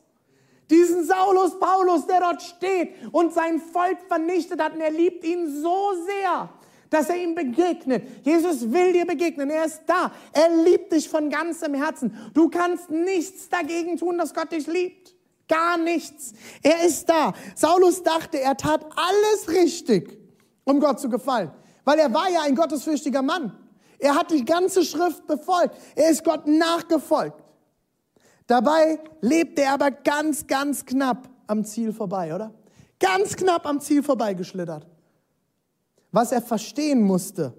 Diesen Saulus Paulus, der dort steht und sein Volk vernichtet hat. Und er liebt ihn so sehr, dass er ihm begegnet. Jesus will dir begegnen. Er ist da. Er liebt dich von ganzem Herzen. Du kannst nichts dagegen tun, dass Gott dich liebt. Gar nichts. Er ist da. Saulus dachte, er tat alles richtig, um Gott zu gefallen. Weil er war ja ein gottesfürchtiger Mann. Er hat die ganze Schrift befolgt. Er ist Gott nachgefolgt. Dabei lebte er aber ganz, ganz knapp am Ziel vorbei, oder? Ganz knapp am Ziel vorbei geschlittert was er verstehen musste.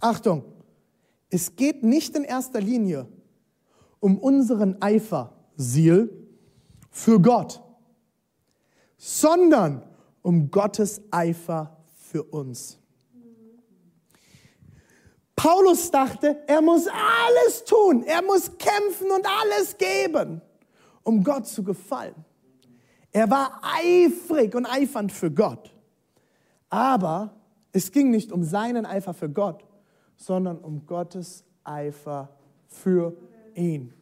Achtung, es geht nicht in erster Linie um unseren Eifer, Ziel, für Gott, sondern um Gottes Eifer für uns. Paulus dachte, er muss alles tun, er muss kämpfen und alles geben, um Gott zu gefallen. Er war eifrig und eifernd für Gott. Aber es ging nicht um seinen Eifer für Gott, sondern um Gottes Eifer für ihn.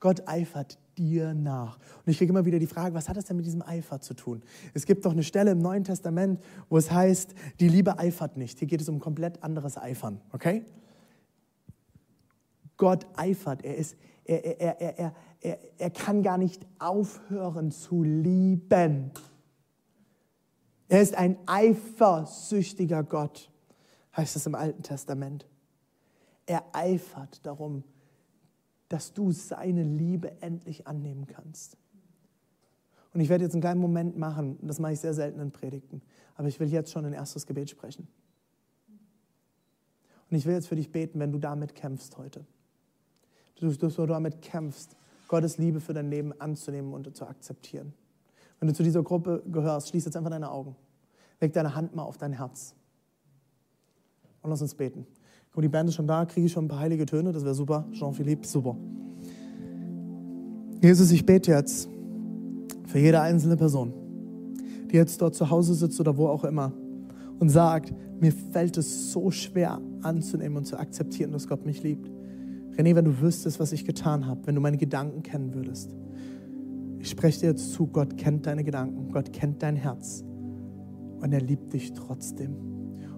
Gott eifert dir nach. Und ich kriege immer wieder die Frage, was hat das denn mit diesem Eifer zu tun? Es gibt doch eine Stelle im Neuen Testament, wo es heißt, die Liebe eifert nicht. Hier geht es um komplett anderes Eifern, okay? Gott eifert, er ist, er, er, er, er, er, er kann gar nicht aufhören zu lieben. Er ist ein eifersüchtiger Gott, heißt es im Alten Testament. Er eifert darum, dass du seine Liebe endlich annehmen kannst. Und ich werde jetzt einen kleinen Moment machen, das mache ich sehr selten in Predigten, aber ich will jetzt schon ein erstes Gebet sprechen. Und ich will jetzt für dich beten, wenn du damit kämpfst heute. Du, du damit kämpfst, Gottes Liebe für dein Leben anzunehmen und zu akzeptieren. Wenn du zu dieser Gruppe gehörst, schließ jetzt einfach deine Augen. Leg deine Hand mal auf dein Herz. Und lass uns beten. Guck, die Band ist schon da, kriege ich schon ein paar heilige Töne, das wäre super. Jean-Philippe, super. Jesus, ich bete jetzt für jede einzelne Person, die jetzt dort zu Hause sitzt oder wo auch immer und sagt, mir fällt es so schwer anzunehmen und zu akzeptieren, dass Gott mich liebt. René, wenn du wüsstest, was ich getan habe, wenn du meine Gedanken kennen würdest. Ich spreche dir jetzt zu, Gott kennt deine Gedanken, Gott kennt dein Herz und er liebt dich trotzdem.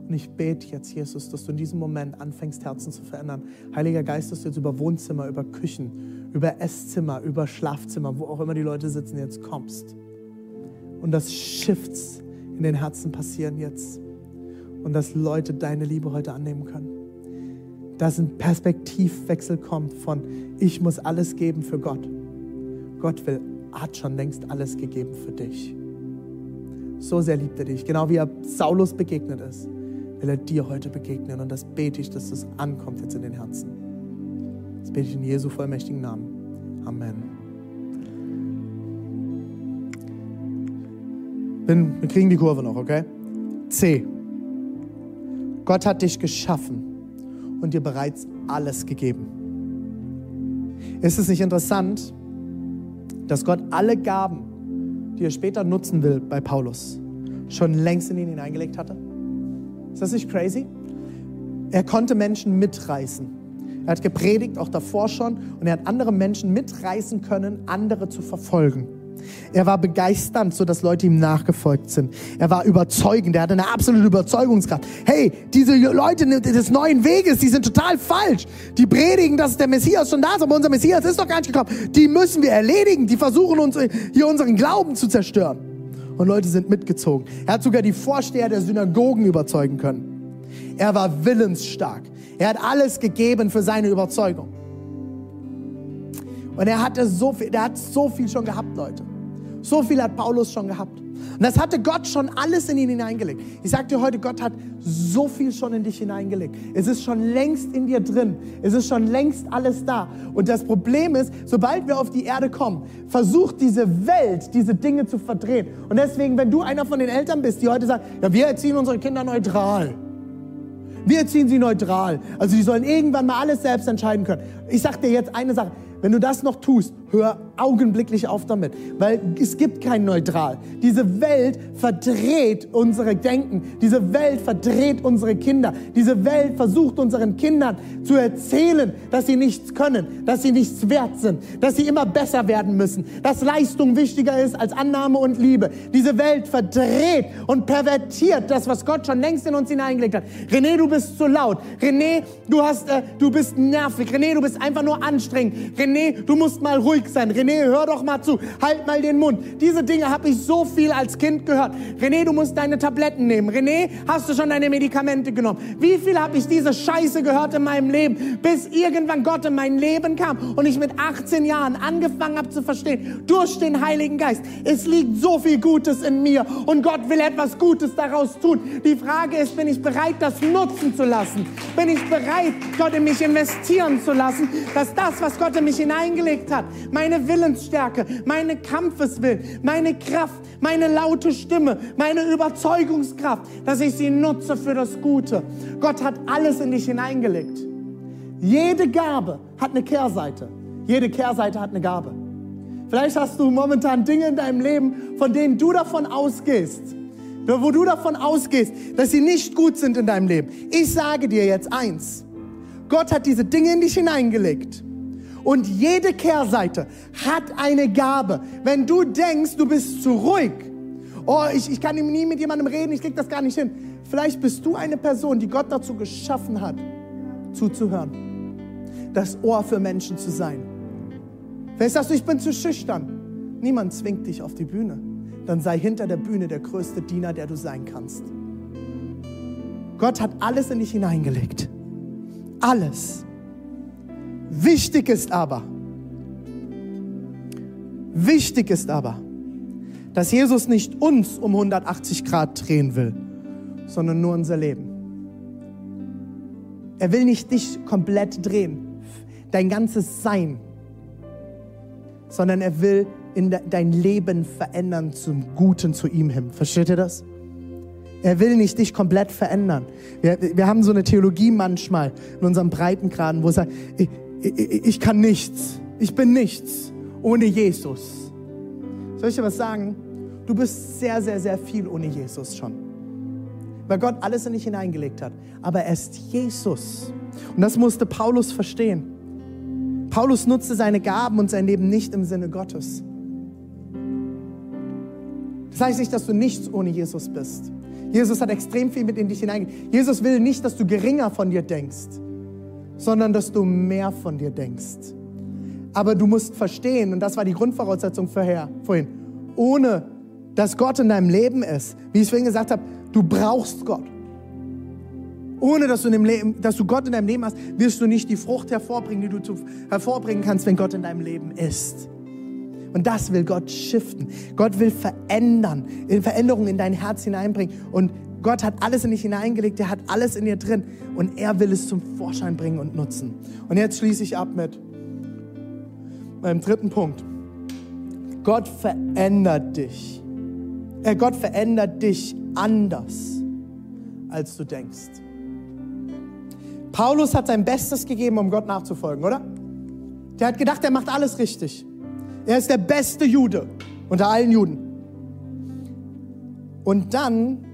Und ich bete jetzt, Jesus, dass du in diesem Moment anfängst, Herzen zu verändern. Heiliger Geist, dass du jetzt über Wohnzimmer, über Küchen, über Esszimmer, über Schlafzimmer, wo auch immer die Leute sitzen, jetzt kommst. Und dass Shifts in den Herzen passieren jetzt. Und dass Leute deine Liebe heute annehmen können. Dass ein Perspektivwechsel kommt von, ich muss alles geben für Gott. Gott will, hat schon längst alles gegeben für dich. So sehr liebt er dich. Genau wie er Saulus begegnet ist, will er dir heute begegnen. Und das bete ich, dass das ankommt jetzt in den Herzen. Das bete ich in Jesu vollmächtigen Namen. Amen. Bin, wir kriegen die Kurve noch, okay? C. Gott hat dich geschaffen und dir bereits alles gegeben. Ist es nicht interessant, dass Gott alle Gaben, die er später nutzen will bei Paulus, schon längst in ihn hineingelegt hatte? Ist das nicht crazy? Er konnte Menschen mitreißen. Er hat gepredigt, auch davor schon, und er hat andere Menschen mitreißen können, andere zu verfolgen. Er war begeisternd, sodass Leute ihm nachgefolgt sind. Er war überzeugend, er hatte eine absolute Überzeugungskraft. Hey, diese Leute des neuen Weges, die sind total falsch. Die predigen, dass der Messias schon da ist, aber unser Messias ist doch gar nicht gekommen. Die müssen wir erledigen. Die versuchen uns hier unseren Glauben zu zerstören. Und Leute sind mitgezogen. Er hat sogar die Vorsteher der Synagogen überzeugen können. Er war willensstark. Er hat alles gegeben für seine Überzeugung. Und er hatte so viel, er hat so viel schon gehabt, Leute. So viel hat Paulus schon gehabt. Und das hatte Gott schon alles in ihn hineingelegt. Ich sage dir heute, Gott hat so viel schon in dich hineingelegt. Es ist schon längst in dir drin. Es ist schon längst alles da. Und das Problem ist, sobald wir auf die Erde kommen, versucht diese Welt, diese Dinge zu verdrehen. Und deswegen, wenn du einer von den Eltern bist, die heute sagen, ja, wir erziehen unsere Kinder neutral. Wir erziehen sie neutral. Also die sollen irgendwann mal alles selbst entscheiden können. Ich sage dir jetzt eine Sache. Wenn du das noch tust, hör augenblicklich auf damit, weil es gibt kein Neutral. Diese Welt verdreht unsere Denken. Diese Welt verdreht unsere Kinder. Diese Welt versucht unseren Kindern zu erzählen, dass sie nichts können, dass sie nichts wert sind, dass sie immer besser werden müssen, dass Leistung wichtiger ist als Annahme und Liebe. Diese Welt verdreht und pervertiert das, was Gott schon längst in uns hineingelegt hat. René, du bist zu laut. René, du hast, äh, du bist nervig. René, du bist einfach nur anstrengend. René, du musst mal ruhig sein. René, René, hör doch mal zu, halt mal den Mund. Diese Dinge habe ich so viel als Kind gehört. René, du musst deine Tabletten nehmen. René, hast du schon deine Medikamente genommen? Wie viel habe ich diese Scheiße gehört in meinem Leben, bis irgendwann Gott in mein Leben kam und ich mit 18 Jahren angefangen habe zu verstehen, durch den Heiligen Geist, es liegt so viel Gutes in mir und Gott will etwas Gutes daraus tun. Die Frage ist, bin ich bereit, das nutzen zu lassen? Bin ich bereit, Gott in mich investieren zu lassen, dass das, was Gott in mich hineingelegt hat, meine Willensstärke, meine Kampfeswillen, meine Kraft, meine laute Stimme, meine Überzeugungskraft, dass ich sie nutze für das Gute. Gott hat alles in dich hineingelegt. Jede Gabe hat eine Kehrseite. Jede Kehrseite hat eine Gabe. Vielleicht hast du momentan Dinge in deinem Leben, von denen du davon ausgehst, wo du davon ausgehst, dass sie nicht gut sind in deinem Leben. Ich sage dir jetzt eins. Gott hat diese Dinge in dich hineingelegt. Und jede Kehrseite hat eine Gabe. Wenn du denkst, du bist zu ruhig, oh, ich, ich kann nie mit jemandem reden, ich krieg das gar nicht hin. Vielleicht bist du eine Person, die Gott dazu geschaffen hat, zuzuhören. Das Ohr für Menschen zu sein. Vielleicht sagst du, ich bin zu schüchtern. Niemand zwingt dich auf die Bühne. Dann sei hinter der Bühne der größte Diener, der du sein kannst. Gott hat alles in dich hineingelegt. Alles. Wichtig ist aber, wichtig ist aber, dass Jesus nicht uns um 180 Grad drehen will, sondern nur unser Leben. Er will nicht dich komplett drehen, dein ganzes Sein, sondern er will in de dein Leben verändern zum Guten zu ihm hin. Versteht ihr das? Er will nicht dich komplett verändern. Wir, wir haben so eine Theologie manchmal in unserem Breitengraden, wo es sagt, ich, ich, kann nichts, ich bin nichts ohne Jesus. Soll ich dir was sagen? Du bist sehr, sehr, sehr viel ohne Jesus schon. Weil Gott alles in dich hineingelegt hat. Aber er ist Jesus. Und das musste Paulus verstehen. Paulus nutzte seine Gaben und sein Leben nicht im Sinne Gottes. Das heißt nicht, dass du nichts ohne Jesus bist. Jesus hat extrem viel mit in dich hineingelegt. Jesus will nicht, dass du geringer von dir denkst, sondern dass du mehr von dir denkst. Aber du musst verstehen, und das war die Grundvoraussetzung vorher, vorhin, ohne dass Gott in deinem Leben ist, wie ich vorhin gesagt habe, du brauchst Gott. Ohne dass du, in dem Leben, dass du Gott in deinem Leben hast, wirst du nicht die Frucht hervorbringen, die du zu, hervorbringen kannst, wenn Gott in deinem Leben ist. Und das will Gott shiften. Gott will verändern, Veränderungen in dein Herz hineinbringen. Und Gott hat alles in dich hineingelegt, er hat alles in dir drin. Und er will es zum Vorschein bringen und nutzen. Und jetzt schließe ich ab mit meinem dritten Punkt. Gott verändert dich. Äh, Gott verändert dich anders, als du denkst. Paulus hat sein Bestes gegeben, um Gott nachzufolgen, oder? Der hat gedacht, er macht alles richtig. Er ist der beste Jude unter allen Juden. Und dann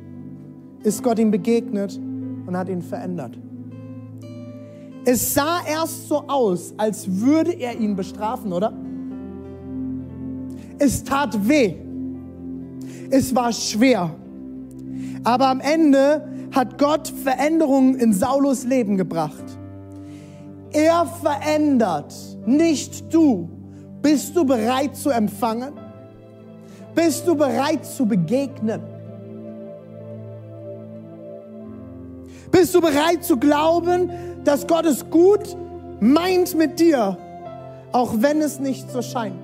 ist Gott ihm begegnet und hat ihn verändert. Es sah erst so aus, als würde er ihn bestrafen, oder? Es tat weh. Es war schwer. Aber am Ende hat Gott Veränderungen in Saulus Leben gebracht. Er verändert, nicht du. Bist du bereit zu empfangen? Bist du bereit zu begegnen? Bist du bereit zu glauben, dass Gott es gut meint mit dir, auch wenn es nicht so scheint?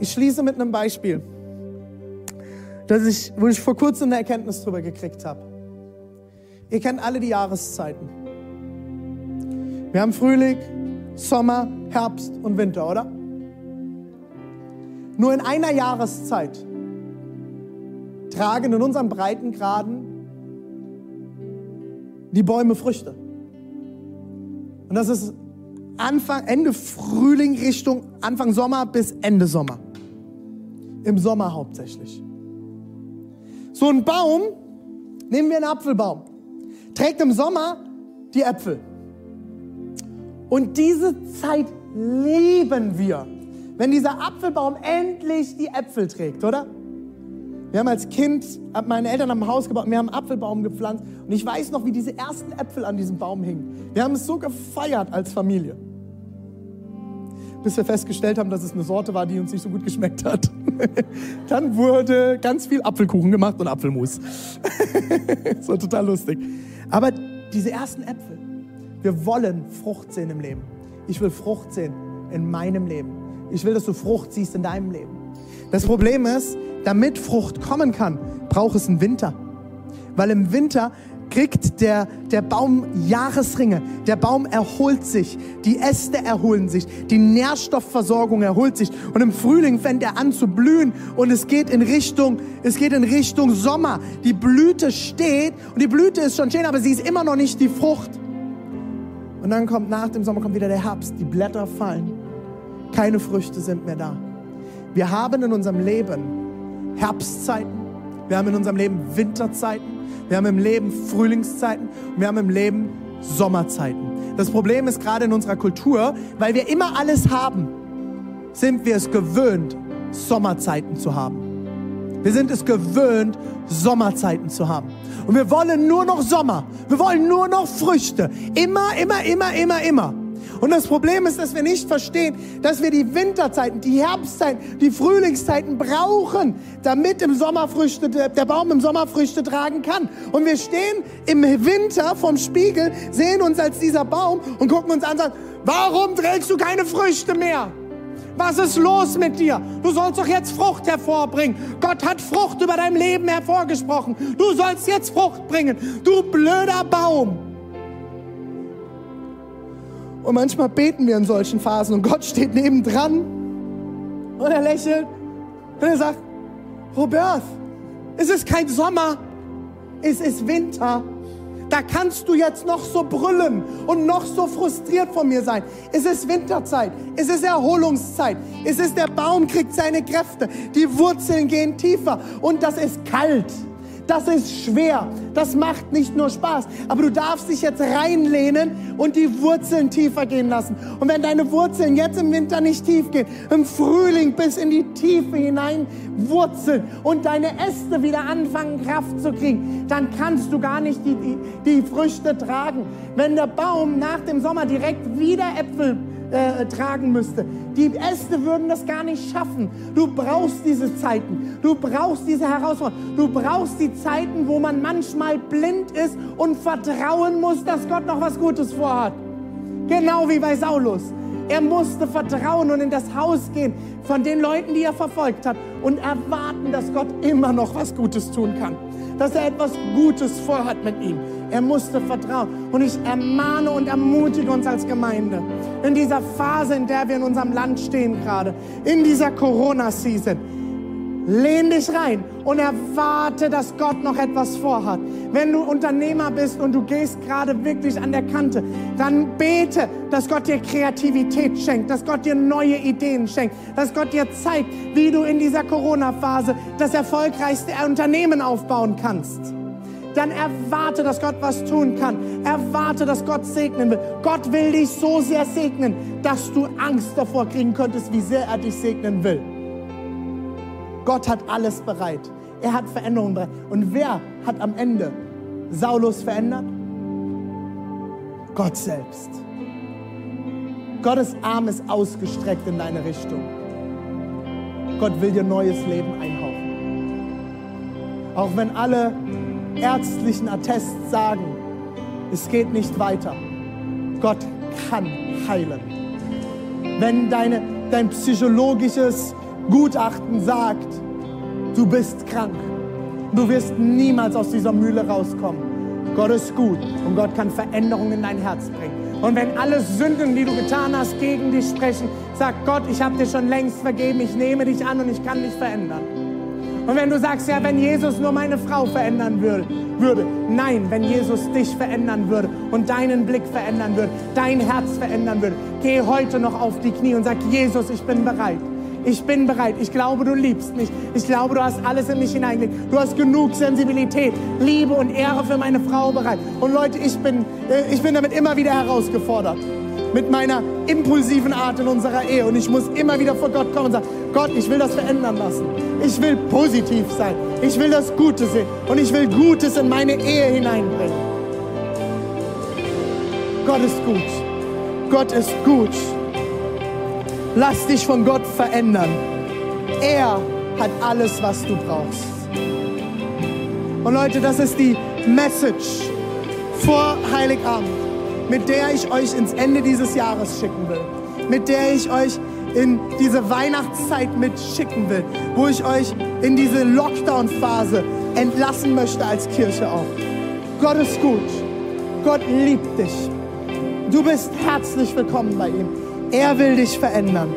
Ich schließe mit einem Beispiel, das ich, wo ich vor kurzem eine Erkenntnis darüber gekriegt habe. Ihr kennt alle die Jahreszeiten. Wir haben Frühling, Sommer, Herbst und Winter, oder? Nur in einer Jahreszeit tragen in unseren Breitengraden die Bäume Früchte. Und das ist Anfang, Ende Frühling Richtung Anfang Sommer bis Ende Sommer. Im Sommer hauptsächlich. So ein Baum, nehmen wir einen Apfelbaum, trägt im Sommer die Äpfel. Und diese Zeit lieben wir, wenn dieser Apfelbaum endlich die Äpfel trägt, oder? Wir haben als Kind, meine Eltern haben ein Haus gebaut, wir haben einen Apfelbaum gepflanzt und ich weiß noch, wie diese ersten Äpfel an diesem Baum hingen. Wir haben es so gefeiert als Familie. Bis wir festgestellt haben, dass es eine Sorte war, die uns nicht so gut geschmeckt hat. Dann wurde ganz viel Apfelkuchen gemacht und Apfelmus. war total lustig. Aber diese ersten Äpfel, wir wollen Frucht sehen im Leben. Ich will Frucht sehen in meinem Leben. Ich will, dass du Frucht siehst in deinem Leben. Das Problem ist, damit Frucht kommen kann, braucht es einen Winter. Weil im Winter kriegt der, der Baum Jahresringe. Der Baum erholt sich. Die Äste erholen sich. Die Nährstoffversorgung erholt sich. Und im Frühling fängt er an zu blühen und es geht in Richtung, es geht in Richtung Sommer. Die Blüte steht und die Blüte ist schon schön, aber sie ist immer noch nicht die Frucht. Und dann kommt nach dem Sommer kommt wieder der Herbst. Die Blätter fallen. Keine Früchte sind mehr da. Wir haben in unserem Leben Herbstzeiten. Wir haben in unserem Leben Winterzeiten. Wir haben im Leben Frühlingszeiten. Und wir haben im Leben Sommerzeiten. Das Problem ist gerade in unserer Kultur, weil wir immer alles haben, sind wir es gewöhnt, Sommerzeiten zu haben. Wir sind es gewöhnt, Sommerzeiten zu haben. Und wir wollen nur noch Sommer. Wir wollen nur noch Früchte. Immer, immer, immer, immer, immer. Und das Problem ist, dass wir nicht verstehen, dass wir die Winterzeiten, die Herbstzeiten, die Frühlingszeiten brauchen, damit im Sommer Früchte, der Baum im Sommer Früchte tragen kann. Und wir stehen im Winter vom Spiegel, sehen uns als dieser Baum und gucken uns an und sagen, warum trägst du keine Früchte mehr? Was ist los mit dir? Du sollst doch jetzt Frucht hervorbringen. Gott hat Frucht über dein Leben hervorgesprochen. Du sollst jetzt Frucht bringen. Du blöder Baum. Und manchmal beten wir in solchen Phasen und Gott steht nebendran und er lächelt und er sagt, Robert, es ist kein Sommer, es ist Winter. Da kannst du jetzt noch so brüllen und noch so frustriert von mir sein. Es ist Winterzeit, es ist Erholungszeit, es ist der Baum kriegt seine Kräfte, die Wurzeln gehen tiefer und das ist kalt. Das ist schwer. Das macht nicht nur Spaß. Aber du darfst dich jetzt reinlehnen und die Wurzeln tiefer gehen lassen. Und wenn deine Wurzeln jetzt im Winter nicht tief gehen, im Frühling bis in die Tiefe hinein wurzeln und deine Äste wieder anfangen, Kraft zu kriegen, dann kannst du gar nicht die, die, die Früchte tragen. Wenn der Baum nach dem Sommer direkt wieder Äpfel äh, tragen müsste. Die Äste würden das gar nicht schaffen. Du brauchst diese Zeiten. Du brauchst diese Herausforderungen. Du brauchst die Zeiten, wo man manchmal blind ist und vertrauen muss, dass Gott noch was Gutes vorhat. Genau wie bei Saulus. Er musste vertrauen und in das Haus gehen von den Leuten, die er verfolgt hat und erwarten, dass Gott immer noch was Gutes tun kann. Dass er etwas Gutes vorhat mit ihm. Er musste vertrauen. Und ich ermahne und ermutige uns als Gemeinde, in dieser Phase, in der wir in unserem Land stehen gerade, in dieser Corona-Season, lehn dich rein und erwarte, dass Gott noch etwas vorhat. Wenn du Unternehmer bist und du gehst gerade wirklich an der Kante, dann bete, dass Gott dir Kreativität schenkt, dass Gott dir neue Ideen schenkt, dass Gott dir zeigt, wie du in dieser Corona-Phase das erfolgreichste Unternehmen aufbauen kannst dann erwarte, dass Gott was tun kann. Erwarte, dass Gott segnen will. Gott will dich so sehr segnen, dass du Angst davor kriegen könntest, wie sehr er dich segnen will. Gott hat alles bereit. Er hat Veränderungen bereit. Und wer hat am Ende Saulus verändert? Gott selbst. Gottes Arm ist ausgestreckt in deine Richtung. Gott will dir neues Leben einhauchen. Auch wenn alle ärztlichen Attest sagen, es geht nicht weiter. Gott kann heilen. Wenn deine, dein psychologisches Gutachten sagt, du bist krank, du wirst niemals aus dieser Mühle rauskommen. Gott ist gut und Gott kann Veränderungen in dein Herz bringen. Und wenn alle Sünden, die du getan hast, gegen dich sprechen, sag Gott, ich habe dir schon längst vergeben, ich nehme dich an und ich kann dich verändern. Und wenn du sagst, ja, wenn Jesus nur meine Frau verändern würde, würde. Nein, wenn Jesus dich verändern würde und deinen Blick verändern würde, dein Herz verändern würde, geh heute noch auf die Knie und sag, Jesus, ich bin bereit. Ich bin bereit. Ich glaube, du liebst mich. Ich glaube, du hast alles in mich hineingelegt. Du hast genug Sensibilität, Liebe und Ehre für meine Frau bereit. Und Leute, ich bin, äh, ich bin damit immer wieder herausgefordert mit meiner impulsiven Art in unserer Ehe. Und ich muss immer wieder vor Gott kommen und sagen, Gott, ich will das verändern lassen. Ich will positiv sein. Ich will das Gute sehen. Und ich will Gutes in meine Ehe hineinbringen. Gott ist gut. Gott ist gut. Lass dich von Gott verändern. Er hat alles, was du brauchst. Und Leute, das ist die Message vor Heiligabend mit der ich euch ins Ende dieses Jahres schicken will, mit der ich euch in diese Weihnachtszeit mitschicken will, wo ich euch in diese Lockdown-Phase entlassen möchte als Kirche auch. Gott ist gut. Gott liebt dich. Du bist herzlich willkommen bei ihm. Er will dich verändern.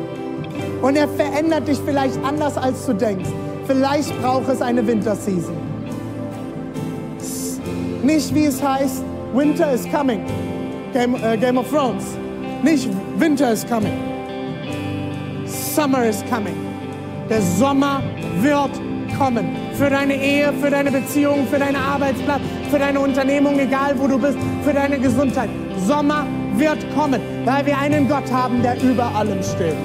Und er verändert dich vielleicht anders, als du denkst. Vielleicht braucht es eine Winterseason. Nicht wie es heißt, Winter is coming. Game, äh, Game of Thrones. Nicht Winter is coming. Summer is coming. Der Sommer wird kommen. Für deine Ehe, für deine Beziehung, für deinen Arbeitsplatz, für deine Unternehmung, egal wo du bist, für deine Gesundheit. Sommer wird kommen, weil wir einen Gott haben, der über allem steht.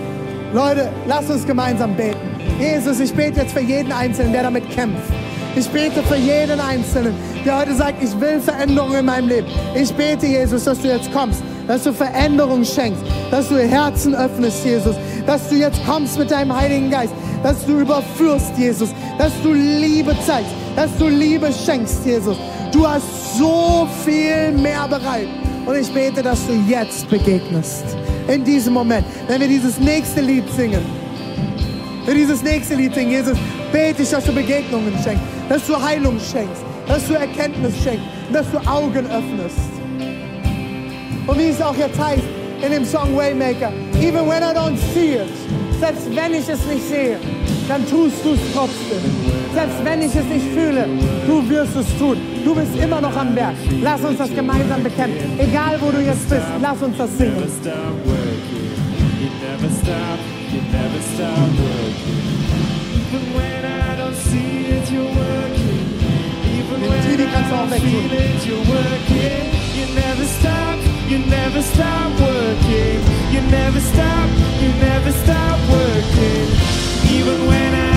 Leute, lasst uns gemeinsam beten. Jesus, ich bete jetzt für jeden Einzelnen, der damit kämpft. Ich bete für jeden Einzelnen, der heute sagt, ich will Veränderungen in meinem Leben. Ich bete, Jesus, dass du jetzt kommst, dass du Veränderung schenkst, dass du Herzen öffnest, Jesus, dass du jetzt kommst mit deinem Heiligen Geist, dass du überführst, Jesus, dass du Liebe zeigst, dass du Liebe schenkst, Jesus. Du hast so viel mehr bereit. Und ich bete, dass du jetzt begegnest. In diesem Moment, wenn wir dieses nächste Lied singen. Wenn wir dieses nächste Lied singen, Jesus, bete ich, dass du Begegnungen schenkst, dass du Heilung schenkst, dass du Erkenntnis schenkst, dass du Augen öffnest. Und wie es auch jetzt heißt in dem Song Waymaker, even when I don't see it, selbst wenn ich es nicht sehe, dann tust du es trotzdem. Selbst wenn ich es nicht fühle, du wirst es tun. Du bist immer noch am Berg. Lass uns das gemeinsam bekämpfen. Egal wo du jetzt bist, lass uns das singen. Den Tibi kannst du auch wegtun. You never stop, you never stop working. You never stop, you never stop working. Even when I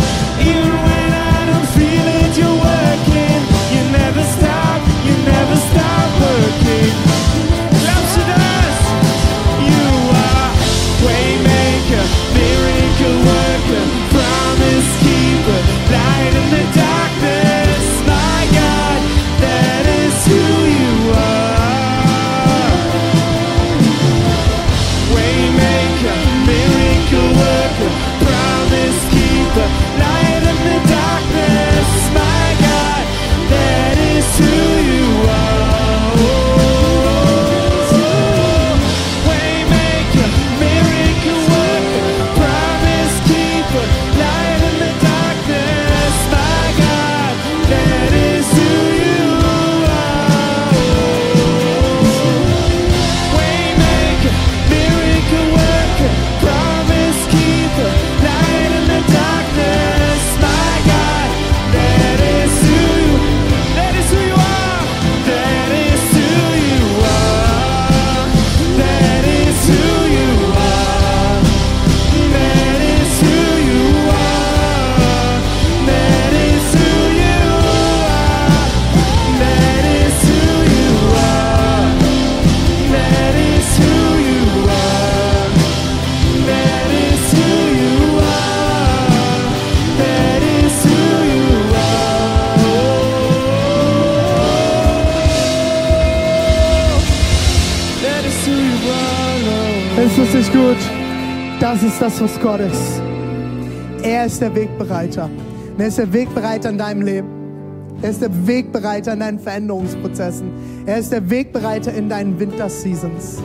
Das, was Gott ist. Er ist der Wegbereiter. Er ist der Wegbereiter in deinem Leben. Er ist der Wegbereiter in deinen Veränderungsprozessen. Er ist der Wegbereiter in deinen Winterseasons.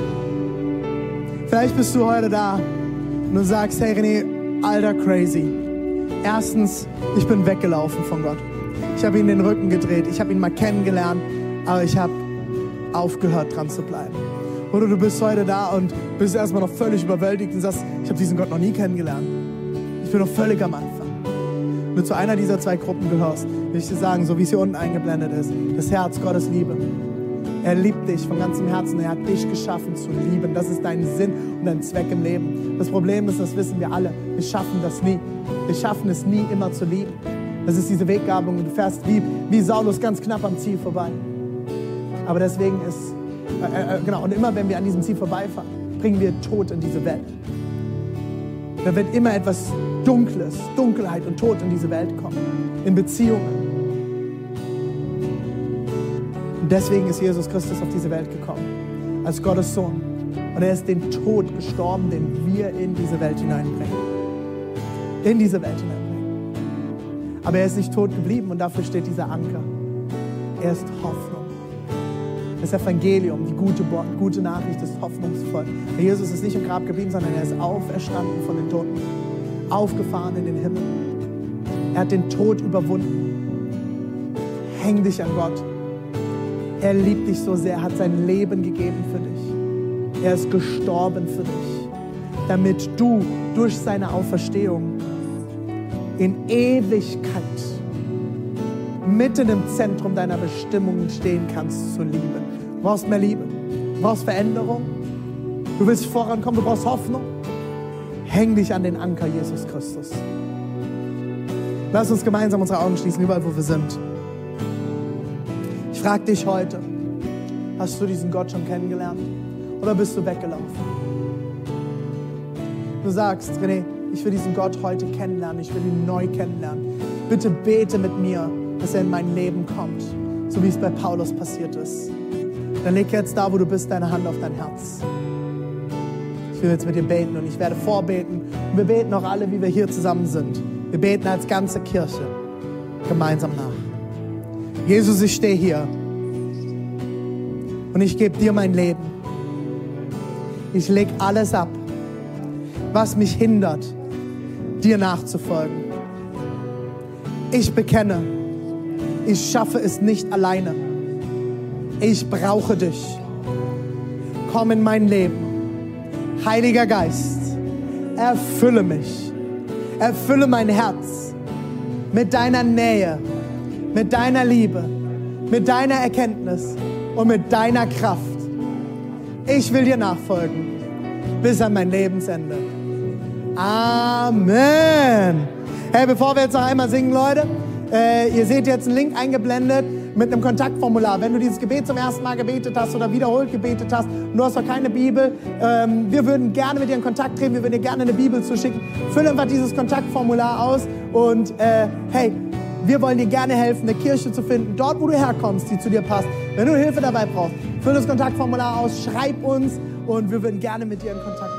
Vielleicht bist du heute da und du sagst, hey René, alter crazy. Erstens, ich bin weggelaufen von Gott. Ich habe ihm den Rücken gedreht. Ich habe ihn mal kennengelernt, aber ich habe aufgehört, dran zu bleiben. Oder du bist heute da und bist erstmal noch völlig überwältigt und sagst, habe diesen Gott noch nie kennengelernt. Ich bin noch völlig am Anfang. Wenn du zu einer dieser zwei Gruppen gehörst, will ich dir sagen, so wie es hier unten eingeblendet ist, das Herz Gottes Liebe. Er liebt dich von ganzem Herzen. Er hat dich geschaffen zu lieben. Das ist dein Sinn und dein Zweck im Leben. Das Problem ist, das wissen wir alle, wir schaffen das nie. Wir schaffen es nie, immer zu lieben. Das ist diese Weggabelung. Du fährst wie, wie Saulus ganz knapp am Ziel vorbei. Aber deswegen ist, äh, äh, genau, und immer wenn wir an diesem Ziel vorbeifahren, bringen wir Tod in diese Welt. Da wird immer etwas Dunkles, Dunkelheit und Tod in diese Welt kommen. In Beziehungen. Und deswegen ist Jesus Christus auf diese Welt gekommen. Als Gottes Sohn. Und er ist den Tod gestorben, den wir in diese Welt hineinbringen. In diese Welt hineinbringen. Aber er ist nicht tot geblieben und dafür steht dieser Anker. Er ist Hoffnung. Das Evangelium, die gute, gute Nachricht ist hoffnungsvoll. Der Jesus ist nicht im Grab geblieben, sondern er ist auferstanden von den Toten. Aufgefahren in den Himmel. Er hat den Tod überwunden. Häng dich an Gott. Er liebt dich so sehr, hat sein Leben gegeben für dich. Er ist gestorben für dich, damit du durch seine Auferstehung in Ewigkeit mitten im Zentrum deiner Bestimmungen stehen kannst zu lieben. Du brauchst mehr Liebe. Du brauchst Veränderung. Du willst vorankommen, du brauchst Hoffnung. Häng dich an den Anker Jesus Christus. Lass uns gemeinsam unsere Augen schließen, überall wo wir sind. Ich frage dich heute, hast du diesen Gott schon kennengelernt? Oder bist du weggelaufen? Du sagst, René, ich will diesen Gott heute kennenlernen, ich will ihn neu kennenlernen. Bitte bete mit mir, dass er in mein Leben kommt, so wie es bei Paulus passiert ist. Dann leg jetzt da, wo du bist, deine Hand auf dein Herz. Ich will jetzt mit dir beten und ich werde vorbeten. Und wir beten auch alle, wie wir hier zusammen sind. Wir beten als ganze Kirche gemeinsam nach. Jesus, ich stehe hier und ich gebe dir mein Leben. Ich leg alles ab, was mich hindert, dir nachzufolgen. Ich bekenne, ich schaffe es nicht alleine. Ich brauche dich. Komm in mein Leben. Heiliger Geist, erfülle mich. Erfülle mein Herz mit deiner Nähe, mit deiner Liebe, mit deiner Erkenntnis und mit deiner Kraft. Ich will dir nachfolgen bis an mein Lebensende. Amen. Hey, bevor wir jetzt noch einmal singen, Leute, äh, ihr seht jetzt einen Link eingeblendet mit einem Kontaktformular. Wenn du dieses Gebet zum ersten Mal gebetet hast oder wiederholt gebetet hast und du hast noch keine Bibel, ähm, wir würden gerne mit dir in Kontakt treten, wir würden dir gerne eine Bibel zuschicken. Fülle einfach dieses Kontaktformular aus und äh, hey, wir wollen dir gerne helfen, eine Kirche zu finden, dort wo du herkommst, die zu dir passt. Wenn du Hilfe dabei brauchst, fülle das Kontaktformular aus, schreib uns und wir würden gerne mit dir in Kontakt